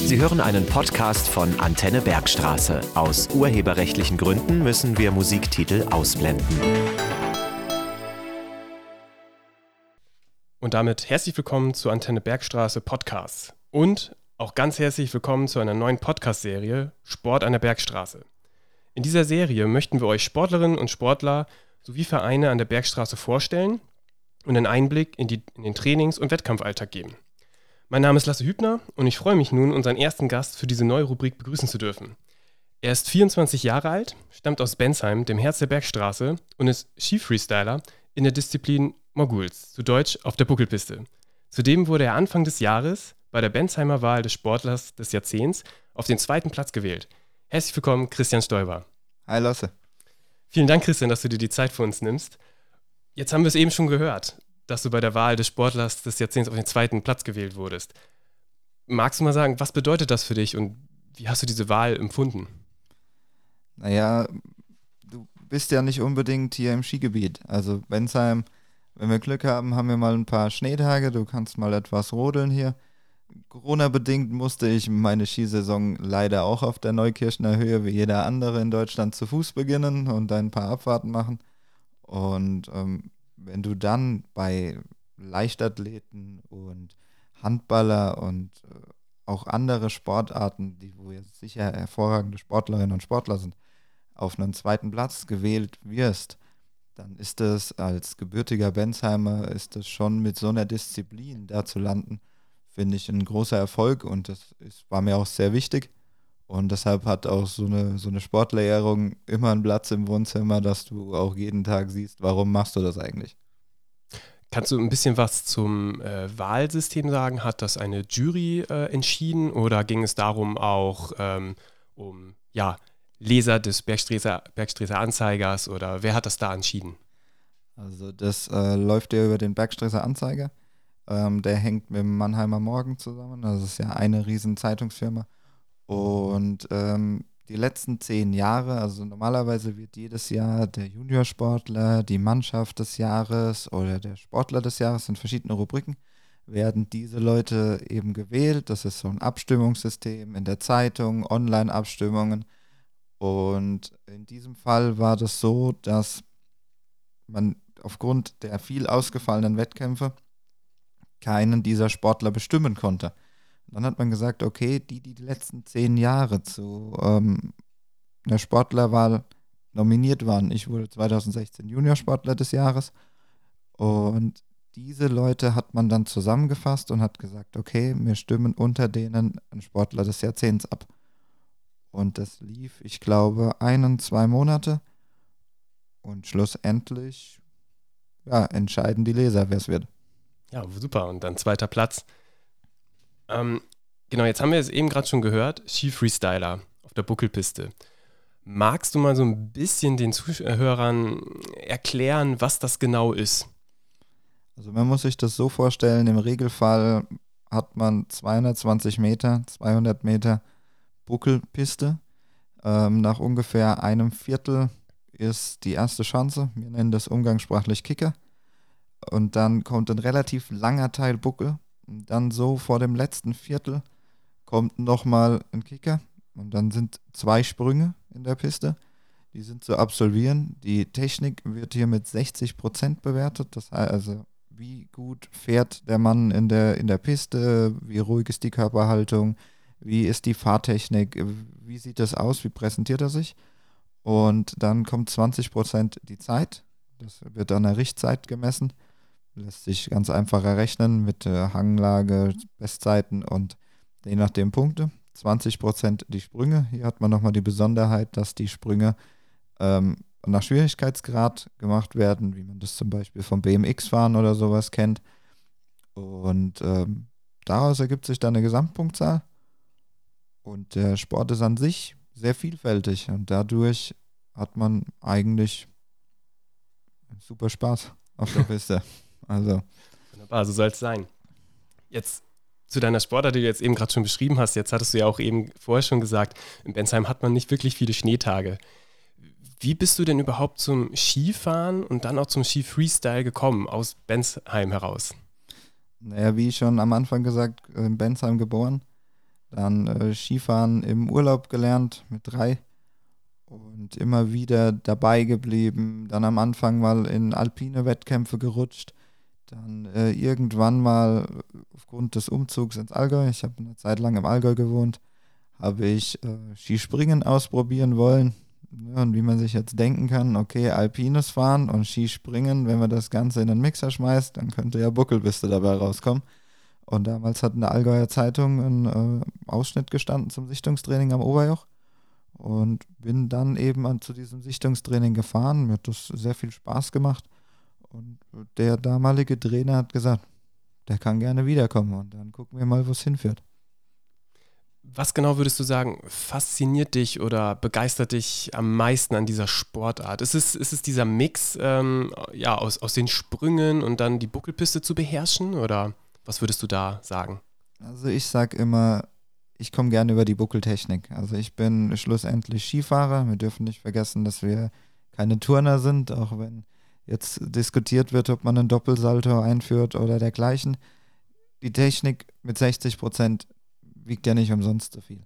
Sie hören einen Podcast von Antenne Bergstraße. Aus urheberrechtlichen Gründen müssen wir Musiktitel ausblenden. Und damit herzlich willkommen zu Antenne Bergstraße Podcast. Und auch ganz herzlich willkommen zu einer neuen Podcast-Serie Sport an der Bergstraße. In dieser Serie möchten wir euch Sportlerinnen und Sportler sowie Vereine an der Bergstraße vorstellen und einen Einblick in, die, in den Trainings- und Wettkampfalltag geben. Mein Name ist Lasse Hübner und ich freue mich nun, unseren ersten Gast für diese neue Rubrik begrüßen zu dürfen. Er ist 24 Jahre alt, stammt aus Bensheim, dem Herz der Bergstraße und ist Skifreestyler in der Disziplin Moguls, zu Deutsch auf der Buckelpiste. Zudem wurde er Anfang des Jahres bei der Bensheimer Wahl des Sportlers des Jahrzehnts auf den zweiten Platz gewählt. Herzlich willkommen, Christian Stoiber. Hi Lasse. Vielen Dank, Christian, dass du dir die Zeit für uns nimmst. Jetzt haben wir es eben schon gehört dass du bei der Wahl des Sportlers des Jahrzehnts auf den zweiten Platz gewählt wurdest. Magst du mal sagen, was bedeutet das für dich und wie hast du diese Wahl empfunden? Naja, du bist ja nicht unbedingt hier im Skigebiet. Also Bensheim, wenn wir Glück haben, haben wir mal ein paar Schneetage, du kannst mal etwas rodeln hier. Corona-bedingt musste ich meine Skisaison leider auch auf der Neukirchner Höhe wie jeder andere in Deutschland zu Fuß beginnen und ein paar Abfahrten machen. Und ähm, wenn du dann bei Leichtathleten und Handballer und äh, auch andere Sportarten, die wo jetzt sicher hervorragende Sportlerinnen und Sportler sind, auf einen zweiten Platz gewählt wirst, dann ist es als gebürtiger Bensheimer, ist es schon mit so einer Disziplin da zu landen, finde ich ein großer Erfolg und das ist, war mir auch sehr wichtig. Und deshalb hat auch so eine, so eine Sportlehrung immer einen Platz im Wohnzimmer, dass du auch jeden Tag siehst, warum machst du das eigentlich. Kannst du ein bisschen was zum äh, Wahlsystem sagen? Hat das eine Jury äh, entschieden oder ging es darum auch ähm, um ja, Leser des Bergstreser, Bergstreser Anzeigers oder wer hat das da entschieden? Also das äh, läuft ja über den Bergstreser Anzeiger. Ähm, der hängt mit dem Mannheimer Morgen zusammen. Das ist ja eine riesen Zeitungsfirma. Und ähm, die letzten zehn Jahre, also normalerweise wird jedes Jahr der Juniorsportler, die Mannschaft des Jahres oder der Sportler des Jahres in verschiedene Rubriken, werden diese Leute eben gewählt. Das ist so ein Abstimmungssystem in der Zeitung, Online-Abstimmungen. Und in diesem Fall war das so, dass man aufgrund der viel ausgefallenen Wettkämpfe keinen dieser Sportler bestimmen konnte. Dann hat man gesagt, okay, die, die die letzten zehn Jahre zu ähm, einer Sportlerwahl nominiert waren. Ich wurde 2016 Juniorsportler des Jahres. Und diese Leute hat man dann zusammengefasst und hat gesagt, okay, wir stimmen unter denen einen Sportler des Jahrzehnts ab. Und das lief, ich glaube, einen, zwei Monate. Und schlussendlich ja, entscheiden die Leser, wer es wird. Ja, super. Und dann zweiter Platz. Ähm, genau, jetzt haben wir es eben gerade schon gehört, Ski-Freestyler auf der Buckelpiste. Magst du mal so ein bisschen den Zuhörern erklären, was das genau ist? Also man muss sich das so vorstellen, im Regelfall hat man 220 Meter, 200 Meter Buckelpiste. Ähm, nach ungefähr einem Viertel ist die erste Chance. Wir nennen das umgangssprachlich Kicker. Und dann kommt ein relativ langer Teil Buckel, dann so vor dem letzten Viertel kommt nochmal ein Kicker und dann sind zwei Sprünge in der Piste. Die sind zu absolvieren. Die Technik wird hier mit 60 Prozent bewertet. Das heißt also, wie gut fährt der Mann in der, in der Piste, wie ruhig ist die Körperhaltung, wie ist die Fahrtechnik, wie sieht das aus, wie präsentiert er sich. Und dann kommt 20 Prozent die Zeit. Das wird an der Richtzeit gemessen. Lässt sich ganz einfach errechnen mit äh, Hanglage, Bestzeiten und je nachdem Punkte. 20% die Sprünge. Hier hat man nochmal die Besonderheit, dass die Sprünge ähm, nach Schwierigkeitsgrad gemacht werden, wie man das zum Beispiel vom BMX-Fahren oder sowas kennt. Und ähm, daraus ergibt sich dann eine Gesamtpunktzahl. Und der Sport ist an sich sehr vielfältig und dadurch hat man eigentlich super Spaß auf der Piste. Also. Wunderbar, so soll es sein. Jetzt zu deiner Sportart, die du jetzt eben gerade schon beschrieben hast. Jetzt hattest du ja auch eben vorher schon gesagt, in Bensheim hat man nicht wirklich viele Schneetage. Wie bist du denn überhaupt zum Skifahren und dann auch zum Ski-Freestyle gekommen, aus Bensheim heraus? Naja, wie schon am Anfang gesagt, in Bensheim geboren. Dann äh, Skifahren im Urlaub gelernt mit drei und immer wieder dabei geblieben. Dann am Anfang mal in alpine Wettkämpfe gerutscht. Dann äh, irgendwann mal aufgrund des Umzugs ins Allgäu, ich habe eine Zeit lang im Allgäu gewohnt, habe ich äh, Skispringen ausprobieren wollen. Ja, und wie man sich jetzt denken kann, okay, Alpines fahren und Skispringen, wenn man das Ganze in den Mixer schmeißt, dann könnte ja Buckelbiste dabei rauskommen. Und damals hat in der Allgäuer Zeitung ein äh, Ausschnitt gestanden zum Sichtungstraining am Oberjoch. Und bin dann eben an, zu diesem Sichtungstraining gefahren. Mir hat das sehr viel Spaß gemacht. Und der damalige Trainer hat gesagt, der kann gerne wiederkommen. Und dann gucken wir mal, wo es hinführt. Was genau würdest du sagen, fasziniert dich oder begeistert dich am meisten an dieser Sportart? Ist es, ist es dieser Mix ähm, ja, aus, aus den Sprüngen und dann die Buckelpiste zu beherrschen? Oder was würdest du da sagen? Also ich sage immer, ich komme gerne über die Buckeltechnik. Also ich bin schlussendlich Skifahrer. Wir dürfen nicht vergessen, dass wir keine Turner sind, auch wenn jetzt diskutiert wird, ob man einen Doppelsalto einführt oder dergleichen. Die Technik mit 60 Prozent wiegt ja nicht umsonst so viel.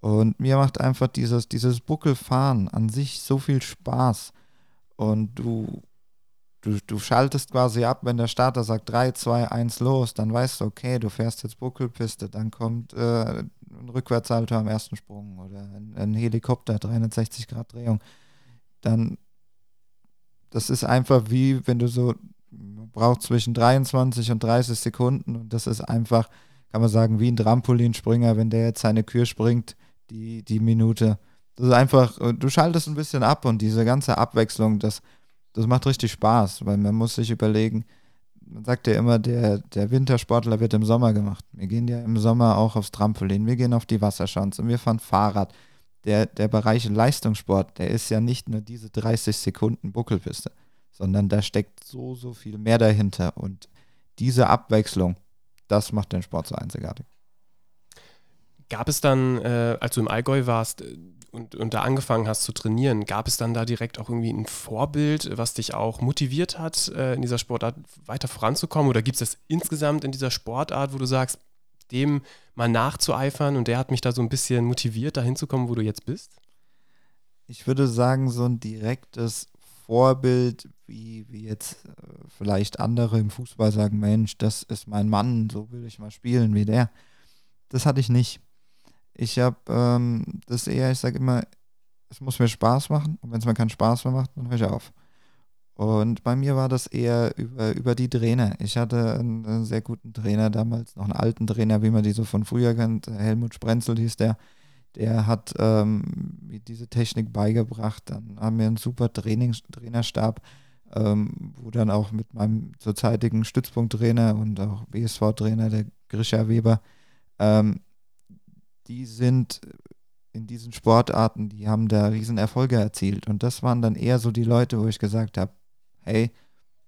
Und mir macht einfach dieses, dieses Buckelfahren an sich so viel Spaß. Und du, du, du schaltest quasi ab, wenn der Starter sagt 3, 2, 1 los, dann weißt du, okay, du fährst jetzt Buckelpiste, dann kommt äh, ein Rückwärtssalto am ersten Sprung oder ein, ein Helikopter, 360 Grad Drehung. Dann, das ist einfach wie, wenn du so, brauchst zwischen 23 und 30 Sekunden und das ist einfach kann man sagen, wie ein Trampolinspringer, wenn der jetzt seine Kür springt, die, die Minute. Das ist einfach, äh, du schaltest ein bisschen ab und diese ganze Abwechslung, das, das macht richtig Spaß, weil man muss sich überlegen, man sagt ja immer, der, der Wintersportler wird im Sommer gemacht. Wir gehen ja im Sommer auch aufs Trampolin, wir gehen auf die Wasserschanze wir fahren Fahrrad. Der, der Bereich Leistungssport, der ist ja nicht nur diese 30 Sekunden Buckelpiste, sondern da steckt so, so viel mehr dahinter. Und diese Abwechslung, das macht den Sport so einzigartig. Gab es dann, äh, als du im Allgäu warst äh, und, und da angefangen hast zu trainieren, gab es dann da direkt auch irgendwie ein Vorbild, was dich auch motiviert hat, äh, in dieser Sportart weiter voranzukommen? Oder gibt es das insgesamt in dieser Sportart, wo du sagst, dem mal nachzueifern und der hat mich da so ein bisschen motiviert, da hinzukommen, wo du jetzt bist? Ich würde sagen, so ein direktes Vorbild, wie, wie jetzt äh, vielleicht andere im Fußball sagen, Mensch, das ist mein Mann, so will ich mal spielen wie der. Das hatte ich nicht. Ich habe ähm, das eher, ich sage immer, es muss mir Spaß machen und wenn es mir keinen Spaß mehr macht, dann höre ich auf. Und bei mir war das eher über, über die Trainer. Ich hatte einen, sehr guten Trainer damals, noch einen alten Trainer, wie man die so von früher kennt. Helmut Sprenzel hieß der der hat ähm, diese Technik beigebracht. Dann haben wir einen super Trainings Trainerstab, ähm, wo dann auch mit meinem zurzeitigen Stützpunkttrainer und auch BSV-Trainer, der Grisha Weber, ähm, die sind in diesen Sportarten, die haben da riesen Erfolge erzielt. Und das waren dann eher so die Leute, wo ich gesagt habe, hey,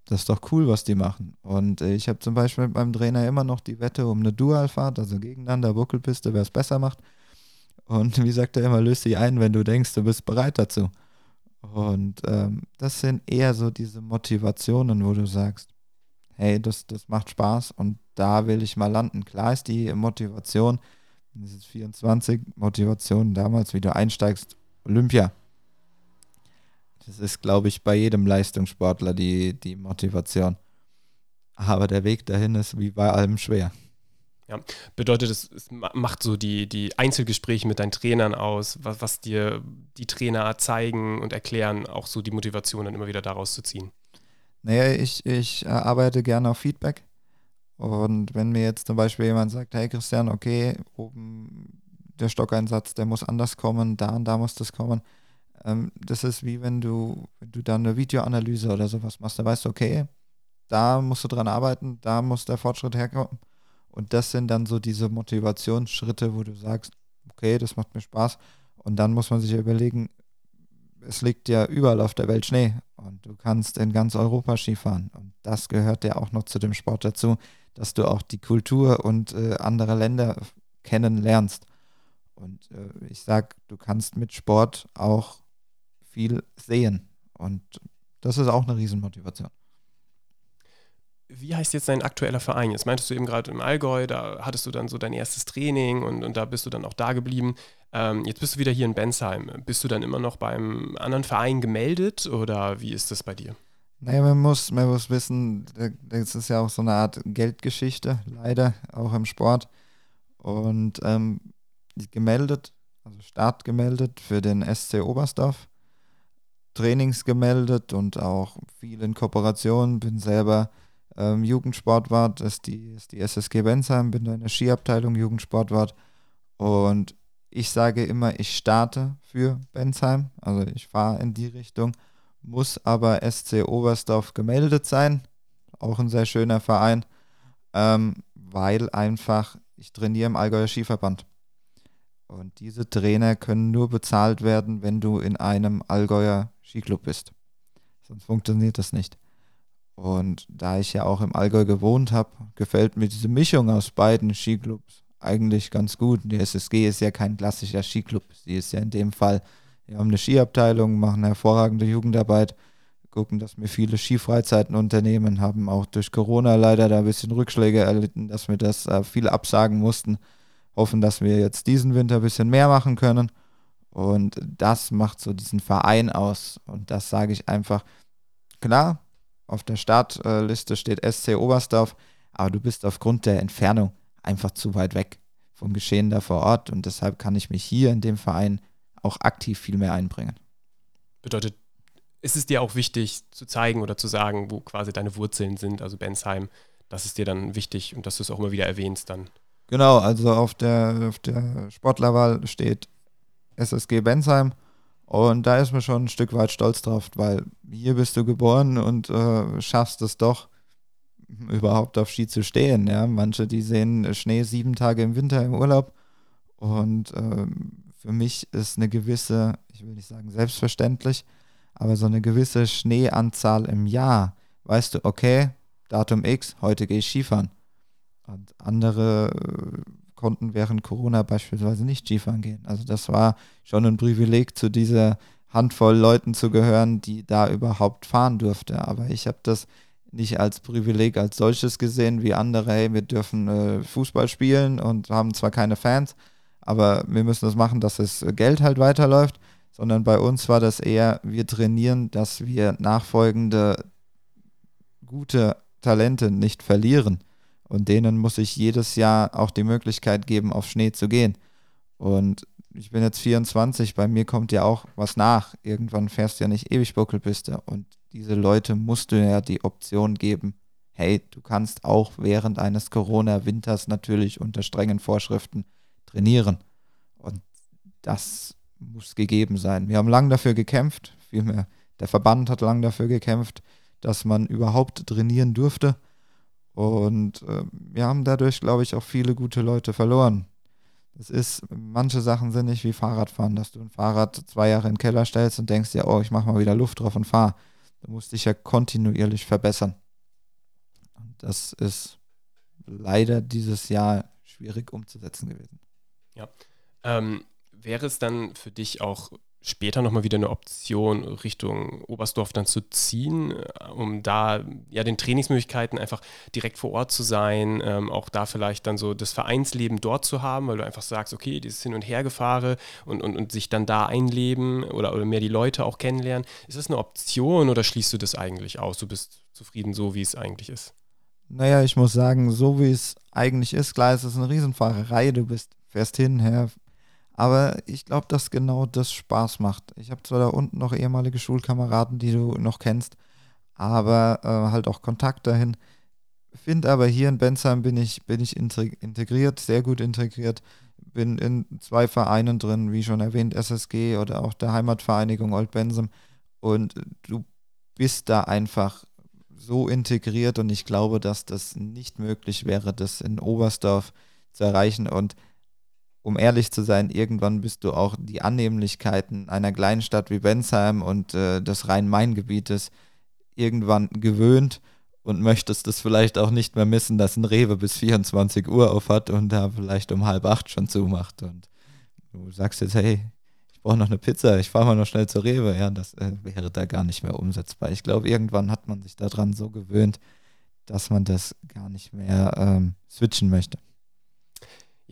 das ist doch cool, was die machen. Und äh, ich habe zum Beispiel mit meinem Trainer immer noch die Wette um eine Dualfahrt, also gegeneinander Buckelpiste, wer es besser macht. Und wie sagt er immer, löst dich ein, wenn du denkst, du bist bereit dazu. Und ähm, das sind eher so diese Motivationen, wo du sagst, hey, das, das macht Spaß und da will ich mal landen. Klar ist die Motivation, das ist 24, Motivation damals, wie du einsteigst, Olympia. Das ist, glaube ich, bei jedem Leistungssportler die, die Motivation. Aber der Weg dahin ist wie bei allem schwer. Ja, bedeutet, es, es macht so die, die Einzelgespräche mit deinen Trainern aus, was, was dir die Trainer zeigen und erklären, auch so die Motivation dann immer wieder daraus zu ziehen. Naja, ich, ich äh, arbeite gerne auf Feedback. Und wenn mir jetzt zum Beispiel jemand sagt, hey Christian, okay, oben der Stockeinsatz, der muss anders kommen, da und da muss das kommen. Ähm, das ist wie wenn du, wenn du dann eine Videoanalyse oder sowas machst, da weißt du, okay, da musst du dran arbeiten, da muss der Fortschritt herkommen. Und das sind dann so diese Motivationsschritte, wo du sagst, okay, das macht mir Spaß. Und dann muss man sich überlegen, es liegt ja überall auf der Welt Schnee und du kannst in ganz Europa Skifahren. Und das gehört ja auch noch zu dem Sport dazu, dass du auch die Kultur und äh, andere Länder kennenlernst. Und äh, ich sag, du kannst mit Sport auch viel sehen. Und das ist auch eine Riesenmotivation wie heißt jetzt dein aktueller Verein? Jetzt meintest du eben gerade im Allgäu, da hattest du dann so dein erstes Training und, und da bist du dann auch da geblieben. Ähm, jetzt bist du wieder hier in Bensheim. Bist du dann immer noch beim anderen Verein gemeldet oder wie ist das bei dir? Naja, man muss, man muss wissen, das ist ja auch so eine Art Geldgeschichte, leider, auch im Sport. Und ähm, gemeldet, also Start gemeldet für den SC Oberstdorf, Trainings gemeldet und auch viel in Kooperation, bin selber ähm, Jugendsportwart, ist die, ist die SSG Bensheim, bin da in der Skiabteilung Jugendsportwart. Und ich sage immer, ich starte für Bensheim, also ich fahre in die Richtung, muss aber SC Oberstdorf gemeldet sein, auch ein sehr schöner Verein, ähm, weil einfach ich trainiere im Allgäuer Skiverband. Und diese Trainer können nur bezahlt werden, wenn du in einem Allgäuer Skiclub bist. Sonst funktioniert das nicht. Und da ich ja auch im Allgäu gewohnt habe, gefällt mir diese Mischung aus beiden Skiclubs eigentlich ganz gut. Die SSG ist ja kein klassischer Skiclub. Sie ist ja in dem Fall, wir haben eine Skiabteilung, machen hervorragende Jugendarbeit, gucken, dass wir viele Skifreizeiten unternehmen, haben auch durch Corona leider da ein bisschen Rückschläge erlitten, dass wir das äh, viel absagen mussten. Hoffen, dass wir jetzt diesen Winter ein bisschen mehr machen können. Und das macht so diesen Verein aus. Und das sage ich einfach, klar, auf der Startliste steht SC Oberstdorf, aber du bist aufgrund der Entfernung einfach zu weit weg vom Geschehen da vor Ort und deshalb kann ich mich hier in dem Verein auch aktiv viel mehr einbringen. Bedeutet, ist es dir auch wichtig zu zeigen oder zu sagen, wo quasi deine Wurzeln sind, also Bensheim, das ist dir dann wichtig und dass du es auch immer wieder erwähnst dann. Genau, also auf der, auf der Sportlerwahl steht SSG Bensheim und da ist man schon ein Stück weit stolz drauf, weil hier bist du geboren und äh, schaffst es doch, überhaupt auf Ski zu stehen. Ja? Manche, die sehen Schnee sieben Tage im Winter im Urlaub. Und äh, für mich ist eine gewisse, ich will nicht sagen selbstverständlich, aber so eine gewisse Schneeanzahl im Jahr. Weißt du, okay, Datum X, heute gehe ich Skifahren. Und andere äh, konnten während Corona beispielsweise nicht Skifahren gehen. Also das war schon ein Privileg, zu dieser Handvoll Leuten zu gehören, die da überhaupt fahren durfte. Aber ich habe das nicht als Privileg als solches gesehen, wie andere, hey, wir dürfen äh, Fußball spielen und haben zwar keine Fans, aber wir müssen das machen, dass das Geld halt weiterläuft, sondern bei uns war das eher, wir trainieren, dass wir nachfolgende gute Talente nicht verlieren. Und denen muss ich jedes Jahr auch die Möglichkeit geben, auf Schnee zu gehen. Und ich bin jetzt 24, bei mir kommt ja auch was nach. Irgendwann fährst du ja nicht ewig Buckelpiste. Und diese Leute musst du ja die Option geben, hey, du kannst auch während eines Corona-Winters natürlich unter strengen Vorschriften trainieren. Und das muss gegeben sein. Wir haben lange dafür gekämpft, vielmehr der Verband hat lange dafür gekämpft, dass man überhaupt trainieren durfte. Und äh, wir haben dadurch, glaube ich, auch viele gute Leute verloren. Es ist, manche Sachen sind nicht wie Fahrradfahren, dass du ein Fahrrad zwei Jahre in den Keller stellst und denkst ja, oh, ich mache mal wieder Luft drauf und fahre. Du musst dich ja kontinuierlich verbessern. Und das ist leider dieses Jahr schwierig umzusetzen gewesen. Ja. Ähm, wäre es dann für dich auch später nochmal wieder eine Option, Richtung Oberstdorf dann zu ziehen, äh, um da ja den Trainingsmöglichkeiten einfach direkt vor Ort zu sein, ähm, auch da vielleicht dann so das Vereinsleben dort zu haben, weil du einfach sagst, okay, dieses Hin- und Hergefahre und, und, und sich dann da einleben oder, oder mehr die Leute auch kennenlernen. Ist das eine Option oder schließt du das eigentlich aus? Du bist zufrieden so, wie es eigentlich ist? Naja, ich muss sagen, so wie es eigentlich ist, klar, es ist eine Riesenfahrerei, du bist, fährst hin, her, aber ich glaube, dass genau das Spaß macht. Ich habe zwar da unten noch ehemalige Schulkameraden, die du noch kennst, aber äh, halt auch Kontakt dahin. Finde aber hier in Bensheim bin ich, bin ich integriert, sehr gut integriert. Bin in zwei Vereinen drin, wie schon erwähnt, SSG oder auch der Heimatvereinigung Old Bensheim. Und du bist da einfach so integriert und ich glaube, dass das nicht möglich wäre, das in Oberstdorf zu erreichen. Und um ehrlich zu sein, irgendwann bist du auch die Annehmlichkeiten einer kleinen Stadt wie Bensheim und äh, des Rhein-Main-Gebietes irgendwann gewöhnt und möchtest es vielleicht auch nicht mehr missen, dass ein Rewe bis 24 Uhr auf hat und da vielleicht um halb acht schon zumacht. Und du sagst jetzt, hey, ich brauche noch eine Pizza, ich fahre mal noch schnell zur Rewe. Ja, das äh, wäre da gar nicht mehr umsetzbar. Ich glaube, irgendwann hat man sich daran so gewöhnt, dass man das gar nicht mehr ähm, switchen möchte.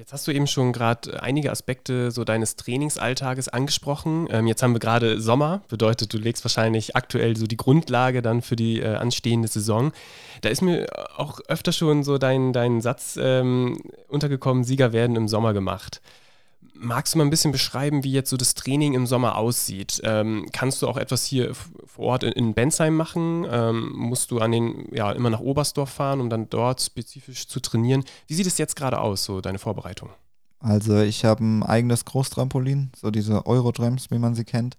Jetzt hast du eben schon gerade einige Aspekte so deines Trainingsalltages angesprochen. Ähm, jetzt haben wir gerade Sommer, bedeutet, du legst wahrscheinlich aktuell so die Grundlage dann für die äh, anstehende Saison. Da ist mir auch öfter schon so dein, dein Satz ähm, untergekommen, Sieger werden im Sommer gemacht. Magst du mal ein bisschen beschreiben, wie jetzt so das Training im Sommer aussieht? Ähm, kannst du auch etwas hier vor Ort in, in Bensheim machen? Ähm, musst du an den, ja, immer nach Oberstdorf fahren, um dann dort spezifisch zu trainieren? Wie sieht es jetzt gerade aus, so deine Vorbereitung? Also ich habe ein eigenes Großtrampolin, so diese Eurotrams, wie man sie kennt.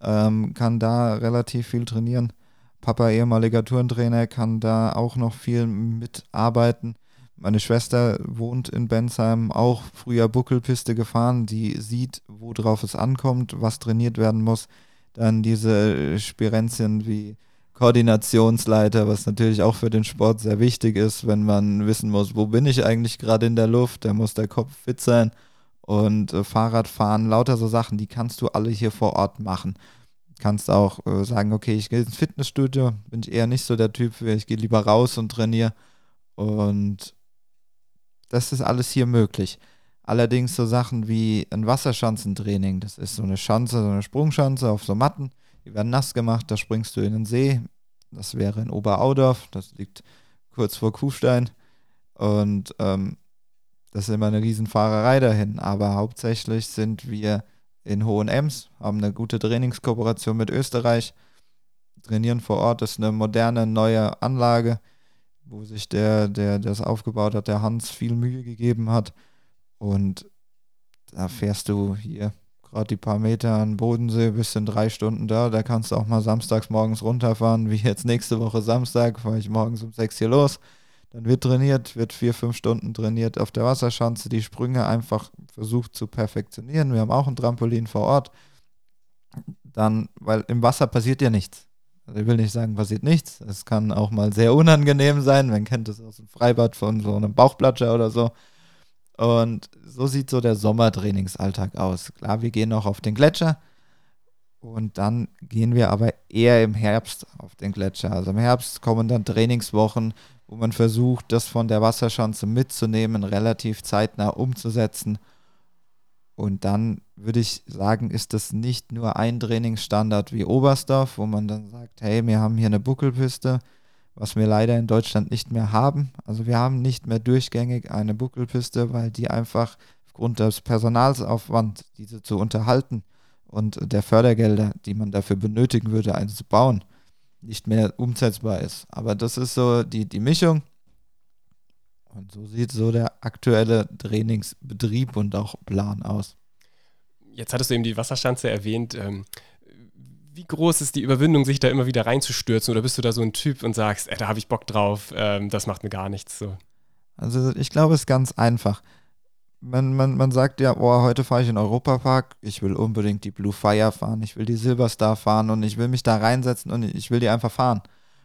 Ähm, kann da relativ viel trainieren. Papa, ehemaliger Turntrainer, kann da auch noch viel mitarbeiten. Meine Schwester wohnt in Bensheim, auch früher Buckelpiste gefahren. Die sieht, worauf es ankommt, was trainiert werden muss. Dann diese Spirenzien wie Koordinationsleiter, was natürlich auch für den Sport sehr wichtig ist, wenn man wissen muss, wo bin ich eigentlich gerade in der Luft, da muss der Kopf fit sein und äh, Fahrradfahren, lauter so Sachen, die kannst du alle hier vor Ort machen. Kannst auch äh, sagen, okay, ich gehe ins Fitnessstudio, bin ich eher nicht so der Typ ich gehe lieber raus und trainiere und das ist alles hier möglich. Allerdings so Sachen wie ein Wasserschanzentraining, das ist so eine Schanze, so eine Sprungschanze auf so Matten, die werden nass gemacht, da springst du in den See. Das wäre in Oberaudorf, das liegt kurz vor Kufstein. Und ähm, das ist immer eine Riesenfahrerei dahin. Aber hauptsächlich sind wir in Hohenems, haben eine gute Trainingskooperation mit Österreich, trainieren vor Ort, ist eine moderne, neue Anlage wo sich der, der das aufgebaut hat, der Hans viel Mühe gegeben hat. Und da fährst du hier gerade die paar Meter an Bodensee, bist in drei Stunden da. Da kannst du auch mal samstags morgens runterfahren, wie jetzt nächste Woche Samstag, fahre ich morgens um sechs hier los. Dann wird trainiert, wird vier, fünf Stunden trainiert auf der Wasserschanze, die Sprünge einfach versucht zu perfektionieren. Wir haben auch ein Trampolin vor Ort. Dann, weil im Wasser passiert ja nichts. Also ich will nicht sagen, passiert nichts. Es kann auch mal sehr unangenehm sein. Man kennt es aus dem Freibad von so einem Bauchplatscher oder so. Und so sieht so der Sommertrainingsalltag aus. Klar, wir gehen noch auf den Gletscher. Und dann gehen wir aber eher im Herbst auf den Gletscher. Also im Herbst kommen dann Trainingswochen, wo man versucht, das von der Wasserschanze mitzunehmen, relativ zeitnah umzusetzen und dann würde ich sagen, ist das nicht nur ein Trainingsstandard wie Oberstdorf, wo man dann sagt, hey, wir haben hier eine Buckelpiste, was wir leider in Deutschland nicht mehr haben. Also wir haben nicht mehr durchgängig eine Buckelpiste, weil die einfach aufgrund des Personalsaufwands, diese zu unterhalten und der Fördergelder, die man dafür benötigen würde, eine zu bauen, nicht mehr umsetzbar ist. Aber das ist so die, die Mischung. Und so sieht so der aktuelle Trainingsbetrieb und auch Plan aus. Jetzt hattest du eben die Wasserschanze erwähnt. Ähm, wie groß ist die Überwindung, sich da immer wieder reinzustürzen? Oder bist du da so ein Typ und sagst, ey, da habe ich Bock drauf, ähm, das macht mir gar nichts so? Also ich glaube, es ist ganz einfach. Man, man, man sagt ja, oh, heute fahre ich in den Europapark, ich will unbedingt die Blue Fire fahren, ich will die Silverstar fahren und ich will mich da reinsetzen und ich will die einfach fahren.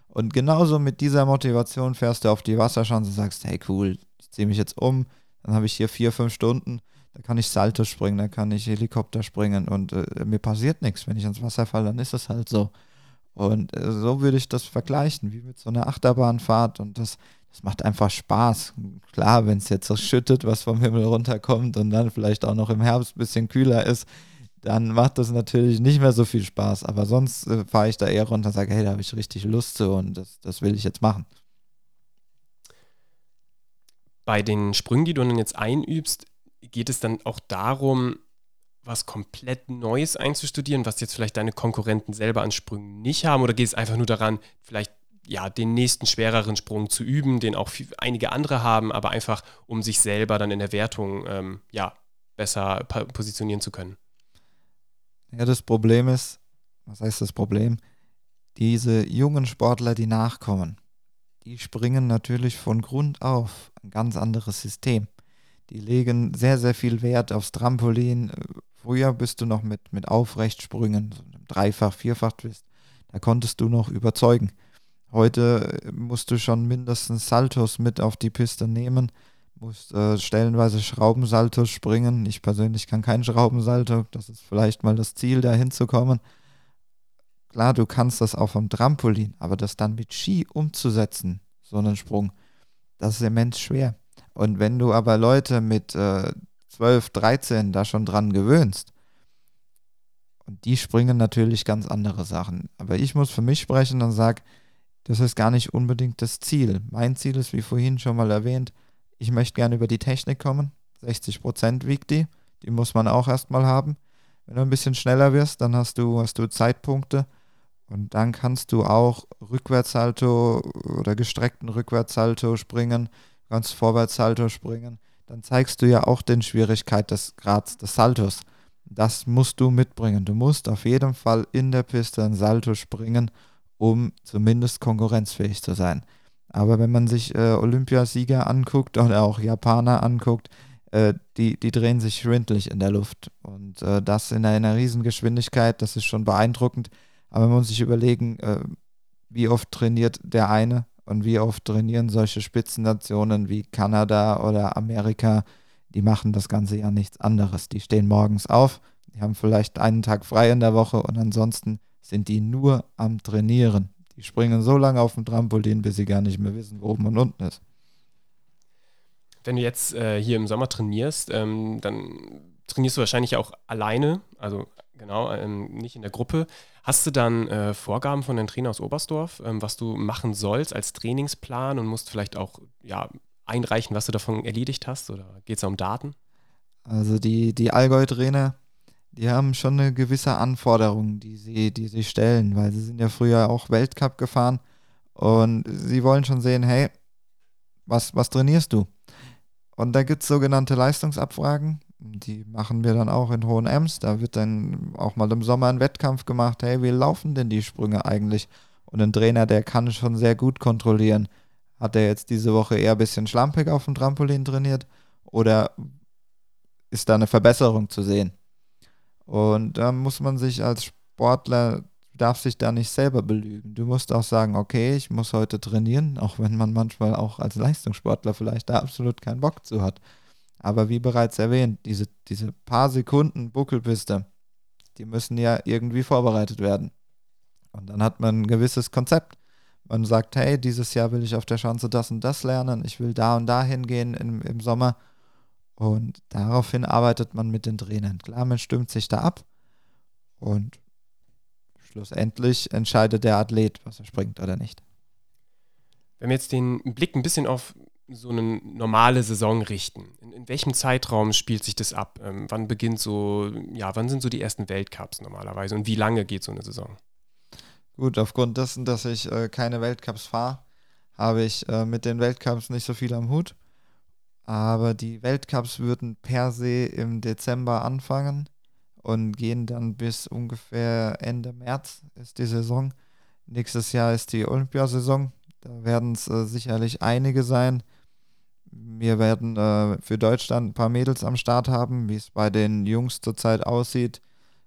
Und genauso mit dieser Motivation fährst du auf die Wasserschanze und sagst, hey cool, ich ziehe mich jetzt um, dann habe ich hier vier, fünf Stunden, da kann ich Salto springen, da kann ich Helikopter springen und äh, mir passiert nichts. Wenn ich ins Wasser falle, dann ist es halt so. Und äh, so würde ich das vergleichen, wie mit so einer Achterbahnfahrt und das, das macht einfach Spaß. Klar, wenn es jetzt so schüttet, was vom Himmel runterkommt und dann vielleicht auch noch im Herbst ein bisschen kühler ist, dann macht das natürlich nicht mehr so viel Spaß. Aber sonst äh, fahre ich da eher runter und sage, hey, da habe ich richtig Lust zu und das, das will ich jetzt machen. Bei den Sprüngen, die du dann jetzt einübst, geht es dann auch darum, was komplett Neues einzustudieren, was jetzt vielleicht deine Konkurrenten selber an Sprüngen nicht haben? Oder geht es einfach nur daran, vielleicht ja, den nächsten schwereren Sprung zu üben, den auch einige andere haben, aber einfach um sich selber dann in der Wertung ähm, ja, besser positionieren zu können? Ja, das Problem ist, was heißt das Problem? Diese jungen Sportler, die nachkommen, die springen natürlich von Grund auf ein ganz anderes System. Die legen sehr, sehr viel Wert aufs Trampolin. Früher bist du noch mit, mit Aufrechtsprüngen, so Dreifach, Vierfach bist, da konntest du noch überzeugen. Heute musst du schon mindestens Saltos mit auf die Piste nehmen muss äh, stellenweise Schraubensalto springen. Ich persönlich kann keinen Schraubensalto. Das ist vielleicht mal das Ziel, da hinzukommen. Klar, du kannst das auch vom Trampolin, aber das dann mit Ski umzusetzen, so einen Sprung. Das ist immens schwer. Und wenn du aber Leute mit äh, 12, 13 da schon dran gewöhnst, und die springen natürlich ganz andere Sachen. Aber ich muss für mich sprechen und sage, das ist gar nicht unbedingt das Ziel. Mein Ziel ist, wie vorhin schon mal erwähnt, ich möchte gerne über die Technik kommen. 60 Prozent wiegt die. Die muss man auch erstmal haben. Wenn du ein bisschen schneller wirst, dann hast du, hast du Zeitpunkte. Und dann kannst du auch Rückwärtssalto oder gestreckten Rückwärtssalto springen, kannst Vorwärtssalto springen. Dann zeigst du ja auch den Schwierigkeit des Grads des Saltos. Das musst du mitbringen. Du musst auf jeden Fall in der Piste ein Salto springen, um zumindest konkurrenzfähig zu sein. Aber wenn man sich äh, Olympiasieger anguckt oder auch Japaner anguckt, äh, die, die drehen sich schwindlig in der Luft. Und äh, das in einer Riesengeschwindigkeit, das ist schon beeindruckend. Aber man muss sich überlegen, äh, wie oft trainiert der eine und wie oft trainieren solche Spitzennationen wie Kanada oder Amerika. Die machen das ganze Jahr nichts anderes. Die stehen morgens auf, die haben vielleicht einen Tag frei in der Woche und ansonsten sind die nur am Trainieren. Die springen so lange auf dem Trampolin, bis sie gar nicht mehr wissen, wo oben und unten ist. Wenn du jetzt äh, hier im Sommer trainierst, ähm, dann trainierst du wahrscheinlich auch alleine, also genau, ähm, nicht in der Gruppe. Hast du dann äh, Vorgaben von deinem Trainer aus Oberstdorf, ähm, was du machen sollst als Trainingsplan und musst vielleicht auch ja, einreichen, was du davon erledigt hast? Oder geht es um Daten? Also die, die Allgäu-Trainer, die haben schon eine gewisse Anforderung, die sie, die sie stellen, weil sie sind ja früher auch Weltcup gefahren und sie wollen schon sehen, hey, was, was trainierst du? Und da gibt es sogenannte Leistungsabfragen, die machen wir dann auch in Hohenems. Da wird dann auch mal im Sommer ein Wettkampf gemacht, hey, wie laufen denn die Sprünge eigentlich? Und ein Trainer, der kann schon sehr gut kontrollieren, hat er jetzt diese Woche eher ein bisschen schlampig auf dem Trampolin trainiert oder ist da eine Verbesserung zu sehen? Und da muss man sich als Sportler, darf sich da nicht selber belügen. Du musst auch sagen, okay, ich muss heute trainieren, auch wenn man manchmal auch als Leistungssportler vielleicht da absolut keinen Bock zu hat. Aber wie bereits erwähnt, diese, diese paar Sekunden Buckelpiste, die müssen ja irgendwie vorbereitet werden. Und dann hat man ein gewisses Konzept. Man sagt, hey, dieses Jahr will ich auf der Schanze das und das lernen, ich will da und da hingehen im, im Sommer. Und daraufhin arbeitet man mit den Trainern. Klar, man stimmt sich da ab und schlussendlich entscheidet der Athlet, was er springt oder nicht. Wenn wir jetzt den Blick ein bisschen auf so eine normale Saison richten, in, in welchem Zeitraum spielt sich das ab? Ähm, wann beginnt so, ja, wann sind so die ersten Weltcups normalerweise und wie lange geht so eine Saison? Gut, aufgrund dessen, dass ich äh, keine Weltcups fahre, habe ich äh, mit den Weltcups nicht so viel am Hut. Aber die Weltcups würden per se im Dezember anfangen und gehen dann bis ungefähr Ende März ist die Saison. Nächstes Jahr ist die Olympiasaison. Da werden es äh, sicherlich einige sein. Wir werden äh, für Deutschland ein paar Mädels am Start haben. Wie es bei den Jungs zurzeit aussieht,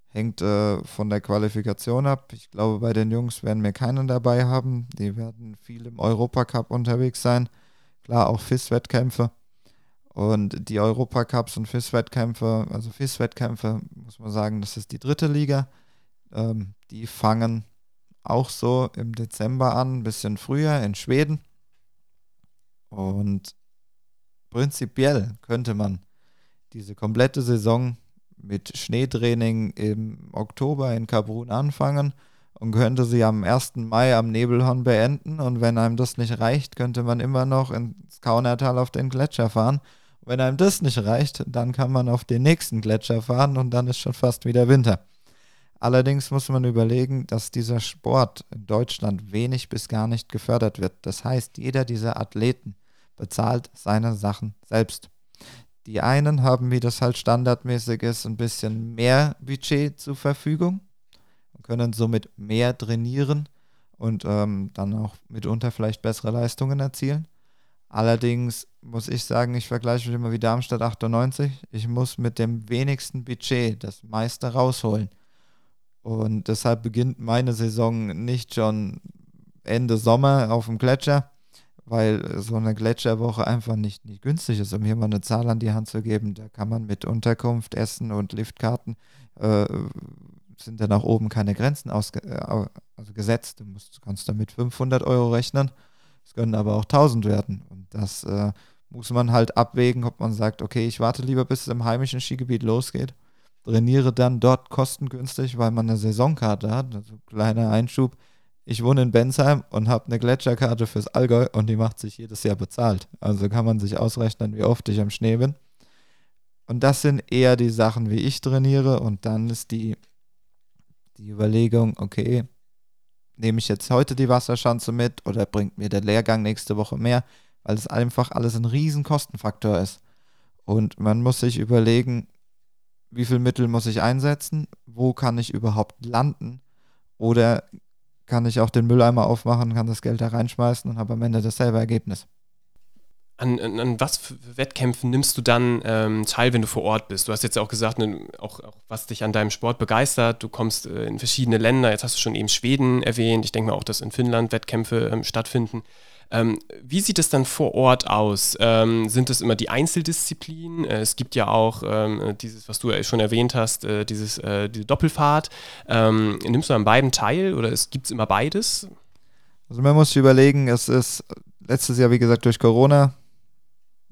hängt äh, von der Qualifikation ab. Ich glaube, bei den Jungs werden wir keinen dabei haben. Die werden viel im Europacup unterwegs sein. Klar, auch FIS-Wettkämpfe. Und die Europacups und FIS-Wettkämpfe, also FIS-Wettkämpfe, muss man sagen, das ist die dritte Liga. Ähm, die fangen auch so im Dezember an, ein bisschen früher in Schweden. Und prinzipiell könnte man diese komplette Saison mit Schneetraining im Oktober in Kabrun anfangen und könnte sie am 1. Mai am Nebelhorn beenden. Und wenn einem das nicht reicht, könnte man immer noch ins Kaunertal auf den Gletscher fahren wenn einem das nicht reicht, dann kann man auf den nächsten Gletscher fahren und dann ist schon fast wieder Winter. Allerdings muss man überlegen, dass dieser Sport in Deutschland wenig bis gar nicht gefördert wird. Das heißt, jeder dieser Athleten bezahlt seine Sachen selbst. Die einen haben, wie das halt standardmäßig ist, ein bisschen mehr Budget zur Verfügung und können somit mehr trainieren und ähm, dann auch mitunter vielleicht bessere Leistungen erzielen. Allerdings muss ich sagen, ich vergleiche mich immer wie Darmstadt 98. Ich muss mit dem wenigsten Budget das meiste rausholen. Und deshalb beginnt meine Saison nicht schon Ende Sommer auf dem Gletscher, weil so eine Gletscherwoche einfach nicht, nicht günstig ist, um hier mal eine Zahl an die Hand zu geben. Da kann man mit Unterkunft, Essen und Liftkarten äh, sind da nach oben keine Grenzen ausge äh, also gesetzt. Du musst, kannst damit 500 Euro rechnen Es können aber auch 1000 werden. Und das äh, muss man halt abwägen, ob man sagt, okay, ich warte lieber, bis es im heimischen Skigebiet losgeht, trainiere dann dort kostengünstig, weil man eine Saisonkarte hat. Also kleiner Einschub. Ich wohne in Bensheim und habe eine Gletscherkarte fürs Allgäu und die macht sich jedes Jahr bezahlt. Also kann man sich ausrechnen, wie oft ich am Schnee bin. Und das sind eher die Sachen, wie ich trainiere. Und dann ist die, die Überlegung, okay, nehme ich jetzt heute die Wasserschanze mit oder bringt mir der Lehrgang nächste Woche mehr, weil es einfach alles ein riesen Kostenfaktor ist. Und man muss sich überlegen, wie viel Mittel muss ich einsetzen, wo kann ich überhaupt landen oder kann ich auch den Mülleimer aufmachen, kann das Geld da reinschmeißen und habe am Ende dasselbe Ergebnis. An, an, an, was für Wettkämpfen nimmst du dann ähm, teil, wenn du vor Ort bist? Du hast jetzt auch gesagt, ne, auch, auch, was dich an deinem Sport begeistert. Du kommst äh, in verschiedene Länder. Jetzt hast du schon eben Schweden erwähnt. Ich denke mal auch, dass in Finnland Wettkämpfe ähm, stattfinden. Ähm, wie sieht es dann vor Ort aus? Ähm, sind es immer die Einzeldisziplinen? Äh, es gibt ja auch ähm, dieses, was du schon erwähnt hast, äh, dieses, äh, diese Doppelfahrt. Ähm, nimmst du an beiden teil oder gibt es immer beides? Also man muss sich überlegen, es ist letztes Jahr, wie gesagt, durch Corona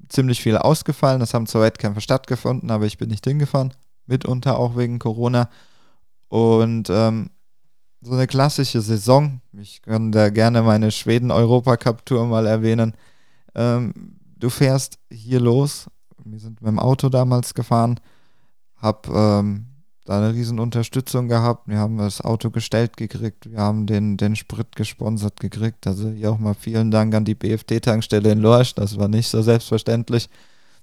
ziemlich viel ausgefallen. Es haben zwar Wettkämpfe stattgefunden, aber ich bin nicht hingefahren. Mitunter auch wegen Corona. Und ähm, so eine klassische Saison, ich kann da gerne meine Schweden-Europacup-Tour mal erwähnen. Ähm, du fährst hier los. Wir sind mit dem Auto damals gefahren, hab ähm, da eine riesen Unterstützung gehabt. Wir haben das Auto gestellt gekriegt, wir haben den, den Sprit gesponsert gekriegt. Also hier auch mal vielen Dank an die BFT-Tankstelle in Lorsch. Das war nicht so selbstverständlich,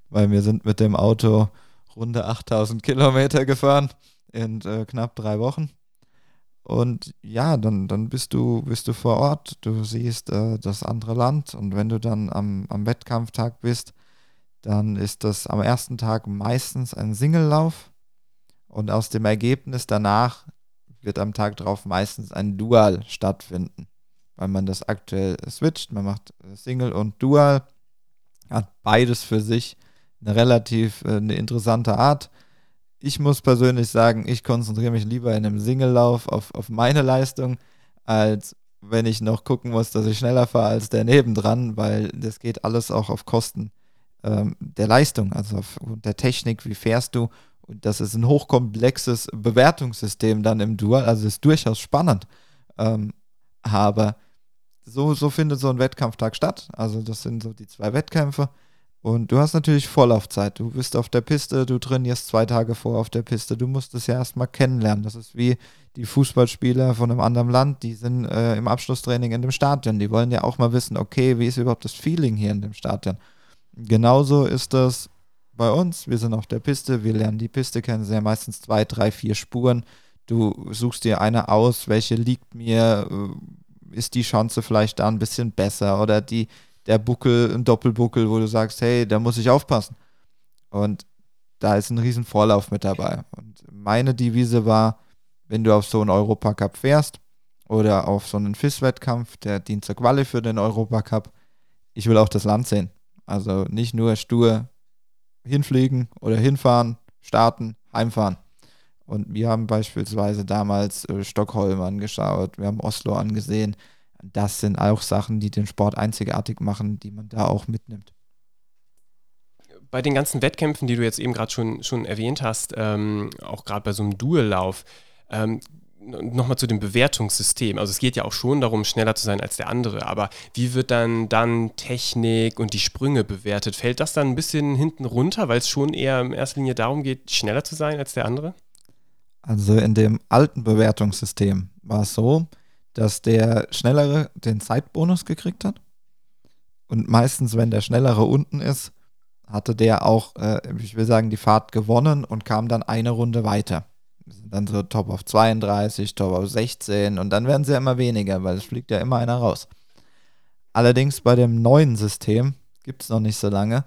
weil wir sind mit dem Auto runde 8000 Kilometer gefahren in äh, knapp drei Wochen. Und ja, dann, dann bist du, bist du vor Ort, du siehst äh, das andere Land. Und wenn du dann am, am Wettkampftag bist, dann ist das am ersten Tag meistens ein Singellauf. Und aus dem Ergebnis danach wird am Tag drauf meistens ein Dual stattfinden, weil man das aktuell switcht. Man macht äh, Single und Dual, hat beides für sich eine relativ äh, eine interessante Art. Ich muss persönlich sagen, ich konzentriere mich lieber in einem Single-Lauf auf, auf meine Leistung, als wenn ich noch gucken muss, dass ich schneller fahre als der nebendran, weil das geht alles auch auf Kosten ähm, der Leistung, also auf der Technik, wie fährst du und das ist ein hochkomplexes Bewertungssystem dann im Dual, also ist durchaus spannend. Ähm, aber so, so findet so ein Wettkampftag statt. Also das sind so die zwei Wettkämpfe. Und du hast natürlich Vorlaufzeit. Du bist auf der Piste, du trainierst zwei Tage vor auf der Piste. Du musst es ja erstmal kennenlernen. Das ist wie die Fußballspieler von einem anderen Land, die sind äh, im Abschlusstraining in dem Stadion. Die wollen ja auch mal wissen, okay, wie ist überhaupt das Feeling hier in dem Stadion? Genauso ist das bei uns. Wir sind auf der Piste, wir lernen die Piste kennen, es sind ja meistens zwei, drei, vier Spuren. Du suchst dir eine aus, welche liegt mir, äh, ist die Chance vielleicht da ein bisschen besser oder die, der Buckel, ein Doppelbuckel, wo du sagst, hey, da muss ich aufpassen. Und da ist ein riesen Vorlauf mit dabei. Und meine Devise war, wenn du auf so einen Europacup fährst oder auf so einen FIS-Wettkampf, der dient zur Quali für den Europacup, ich will auch das Land sehen. Also nicht nur stur hinfliegen oder hinfahren, starten, heimfahren. Und wir haben beispielsweise damals äh, Stockholm angeschaut, wir haben Oslo angesehen. Das sind auch Sachen, die den Sport einzigartig machen, die man da auch mitnimmt. Bei den ganzen Wettkämpfen, die du jetzt eben gerade schon, schon erwähnt hast, ähm, auch gerade bei so einem Duellauf, ähm, nochmal zu dem Bewertungssystem. Also es geht ja auch schon darum, schneller zu sein als der andere, aber wie wird dann dann Technik und die Sprünge bewertet? Fällt das dann ein bisschen hinten runter, weil es schon eher in erster Linie darum geht, schneller zu sein als der andere? Also in dem alten Bewertungssystem war es so, dass der Schnellere den Zeitbonus gekriegt hat. Und meistens, wenn der Schnellere unten ist, hatte der auch, äh, ich will sagen, die Fahrt gewonnen und kam dann eine Runde weiter dann so Top auf 32, Top auf 16 und dann werden sie ja immer weniger, weil es fliegt ja immer einer raus. Allerdings bei dem neuen System, gibt es noch nicht so lange,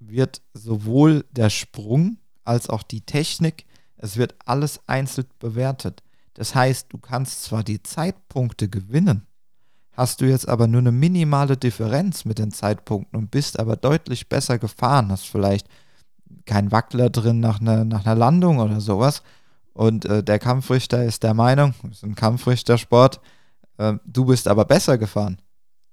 wird sowohl der Sprung als auch die Technik, es wird alles einzeln bewertet. Das heißt, du kannst zwar die Zeitpunkte gewinnen, hast du jetzt aber nur eine minimale Differenz mit den Zeitpunkten und bist aber deutlich besser gefahren, hast vielleicht keinen Wackler drin nach einer, nach einer Landung oder sowas, und äh, der Kampfrichter ist der Meinung, es ist ein Kampfrichtersport, äh, du bist aber besser gefahren.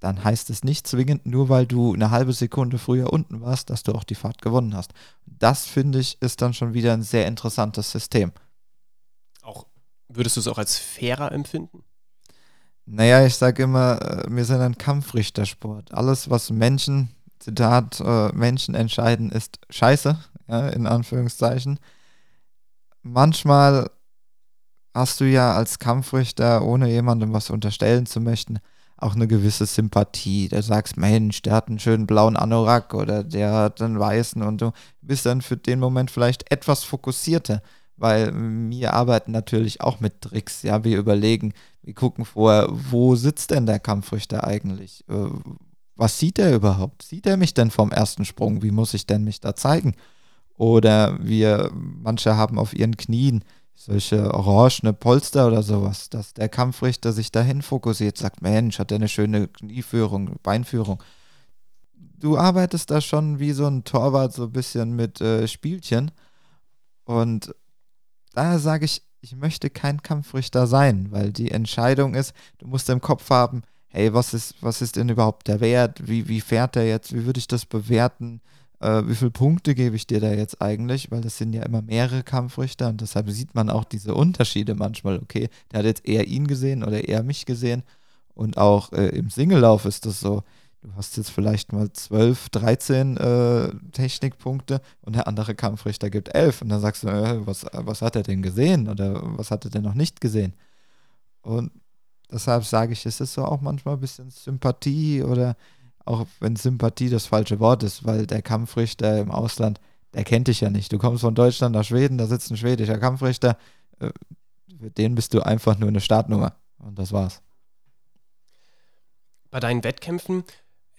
dann heißt es nicht zwingend, nur weil du eine halbe Sekunde früher unten warst, dass du auch die Fahrt gewonnen hast. Das finde ich ist dann schon wieder ein sehr interessantes System. Würdest du es auch als fairer empfinden? Naja, ich sage immer, äh, wir sind ein Kampfrichtersport. Alles, was Menschen, Zitat, äh, Menschen entscheiden, ist scheiße, ja, in Anführungszeichen. Manchmal hast du ja als Kampfrichter, ohne jemandem was unterstellen zu möchten, auch eine gewisse Sympathie. Da sagst, Mensch, der hat einen schönen blauen Anorak oder der hat einen weißen und du bist dann für den Moment vielleicht etwas fokussierter, weil wir arbeiten natürlich auch mit Tricks. Ja, wir überlegen, wir gucken vorher, wo sitzt denn der Kampfrichter eigentlich? Äh, was sieht er überhaupt? Sieht er mich denn vom ersten Sprung? Wie muss ich denn mich da zeigen? Oder wir, manche haben auf ihren Knien solche orangene Polster oder sowas, dass der Kampfrichter sich dahin fokussiert, sagt, Mensch, hat der eine schöne Knieführung, Beinführung. Du arbeitest da schon wie so ein Torwart so ein bisschen mit äh, Spielchen. Und daher sage ich, ich möchte kein Kampfrichter sein, weil die Entscheidung ist, du musst im Kopf haben, hey, was ist, was ist denn überhaupt der Wert? Wie, wie fährt er jetzt? Wie würde ich das bewerten? Äh, wie viele Punkte gebe ich dir da jetzt eigentlich? Weil das sind ja immer mehrere Kampfrichter und deshalb sieht man auch diese Unterschiede manchmal. Okay, der hat jetzt eher ihn gesehen oder eher mich gesehen. Und auch äh, im Singellauf ist das so. Du hast jetzt vielleicht mal 12, 13 äh, Technikpunkte und der andere Kampfrichter gibt 11. Und dann sagst du, äh, was, was hat er denn gesehen oder was hat er denn noch nicht gesehen? Und deshalb sage ich, es ist so auch manchmal ein bisschen Sympathie oder auch wenn Sympathie das falsche Wort ist, weil der Kampfrichter im Ausland, der kennt dich ja nicht. Du kommst von Deutschland nach Schweden, da sitzt ein schwedischer Kampfrichter, äh, für den bist du einfach nur eine Startnummer. Und das war's. Bei deinen Wettkämpfen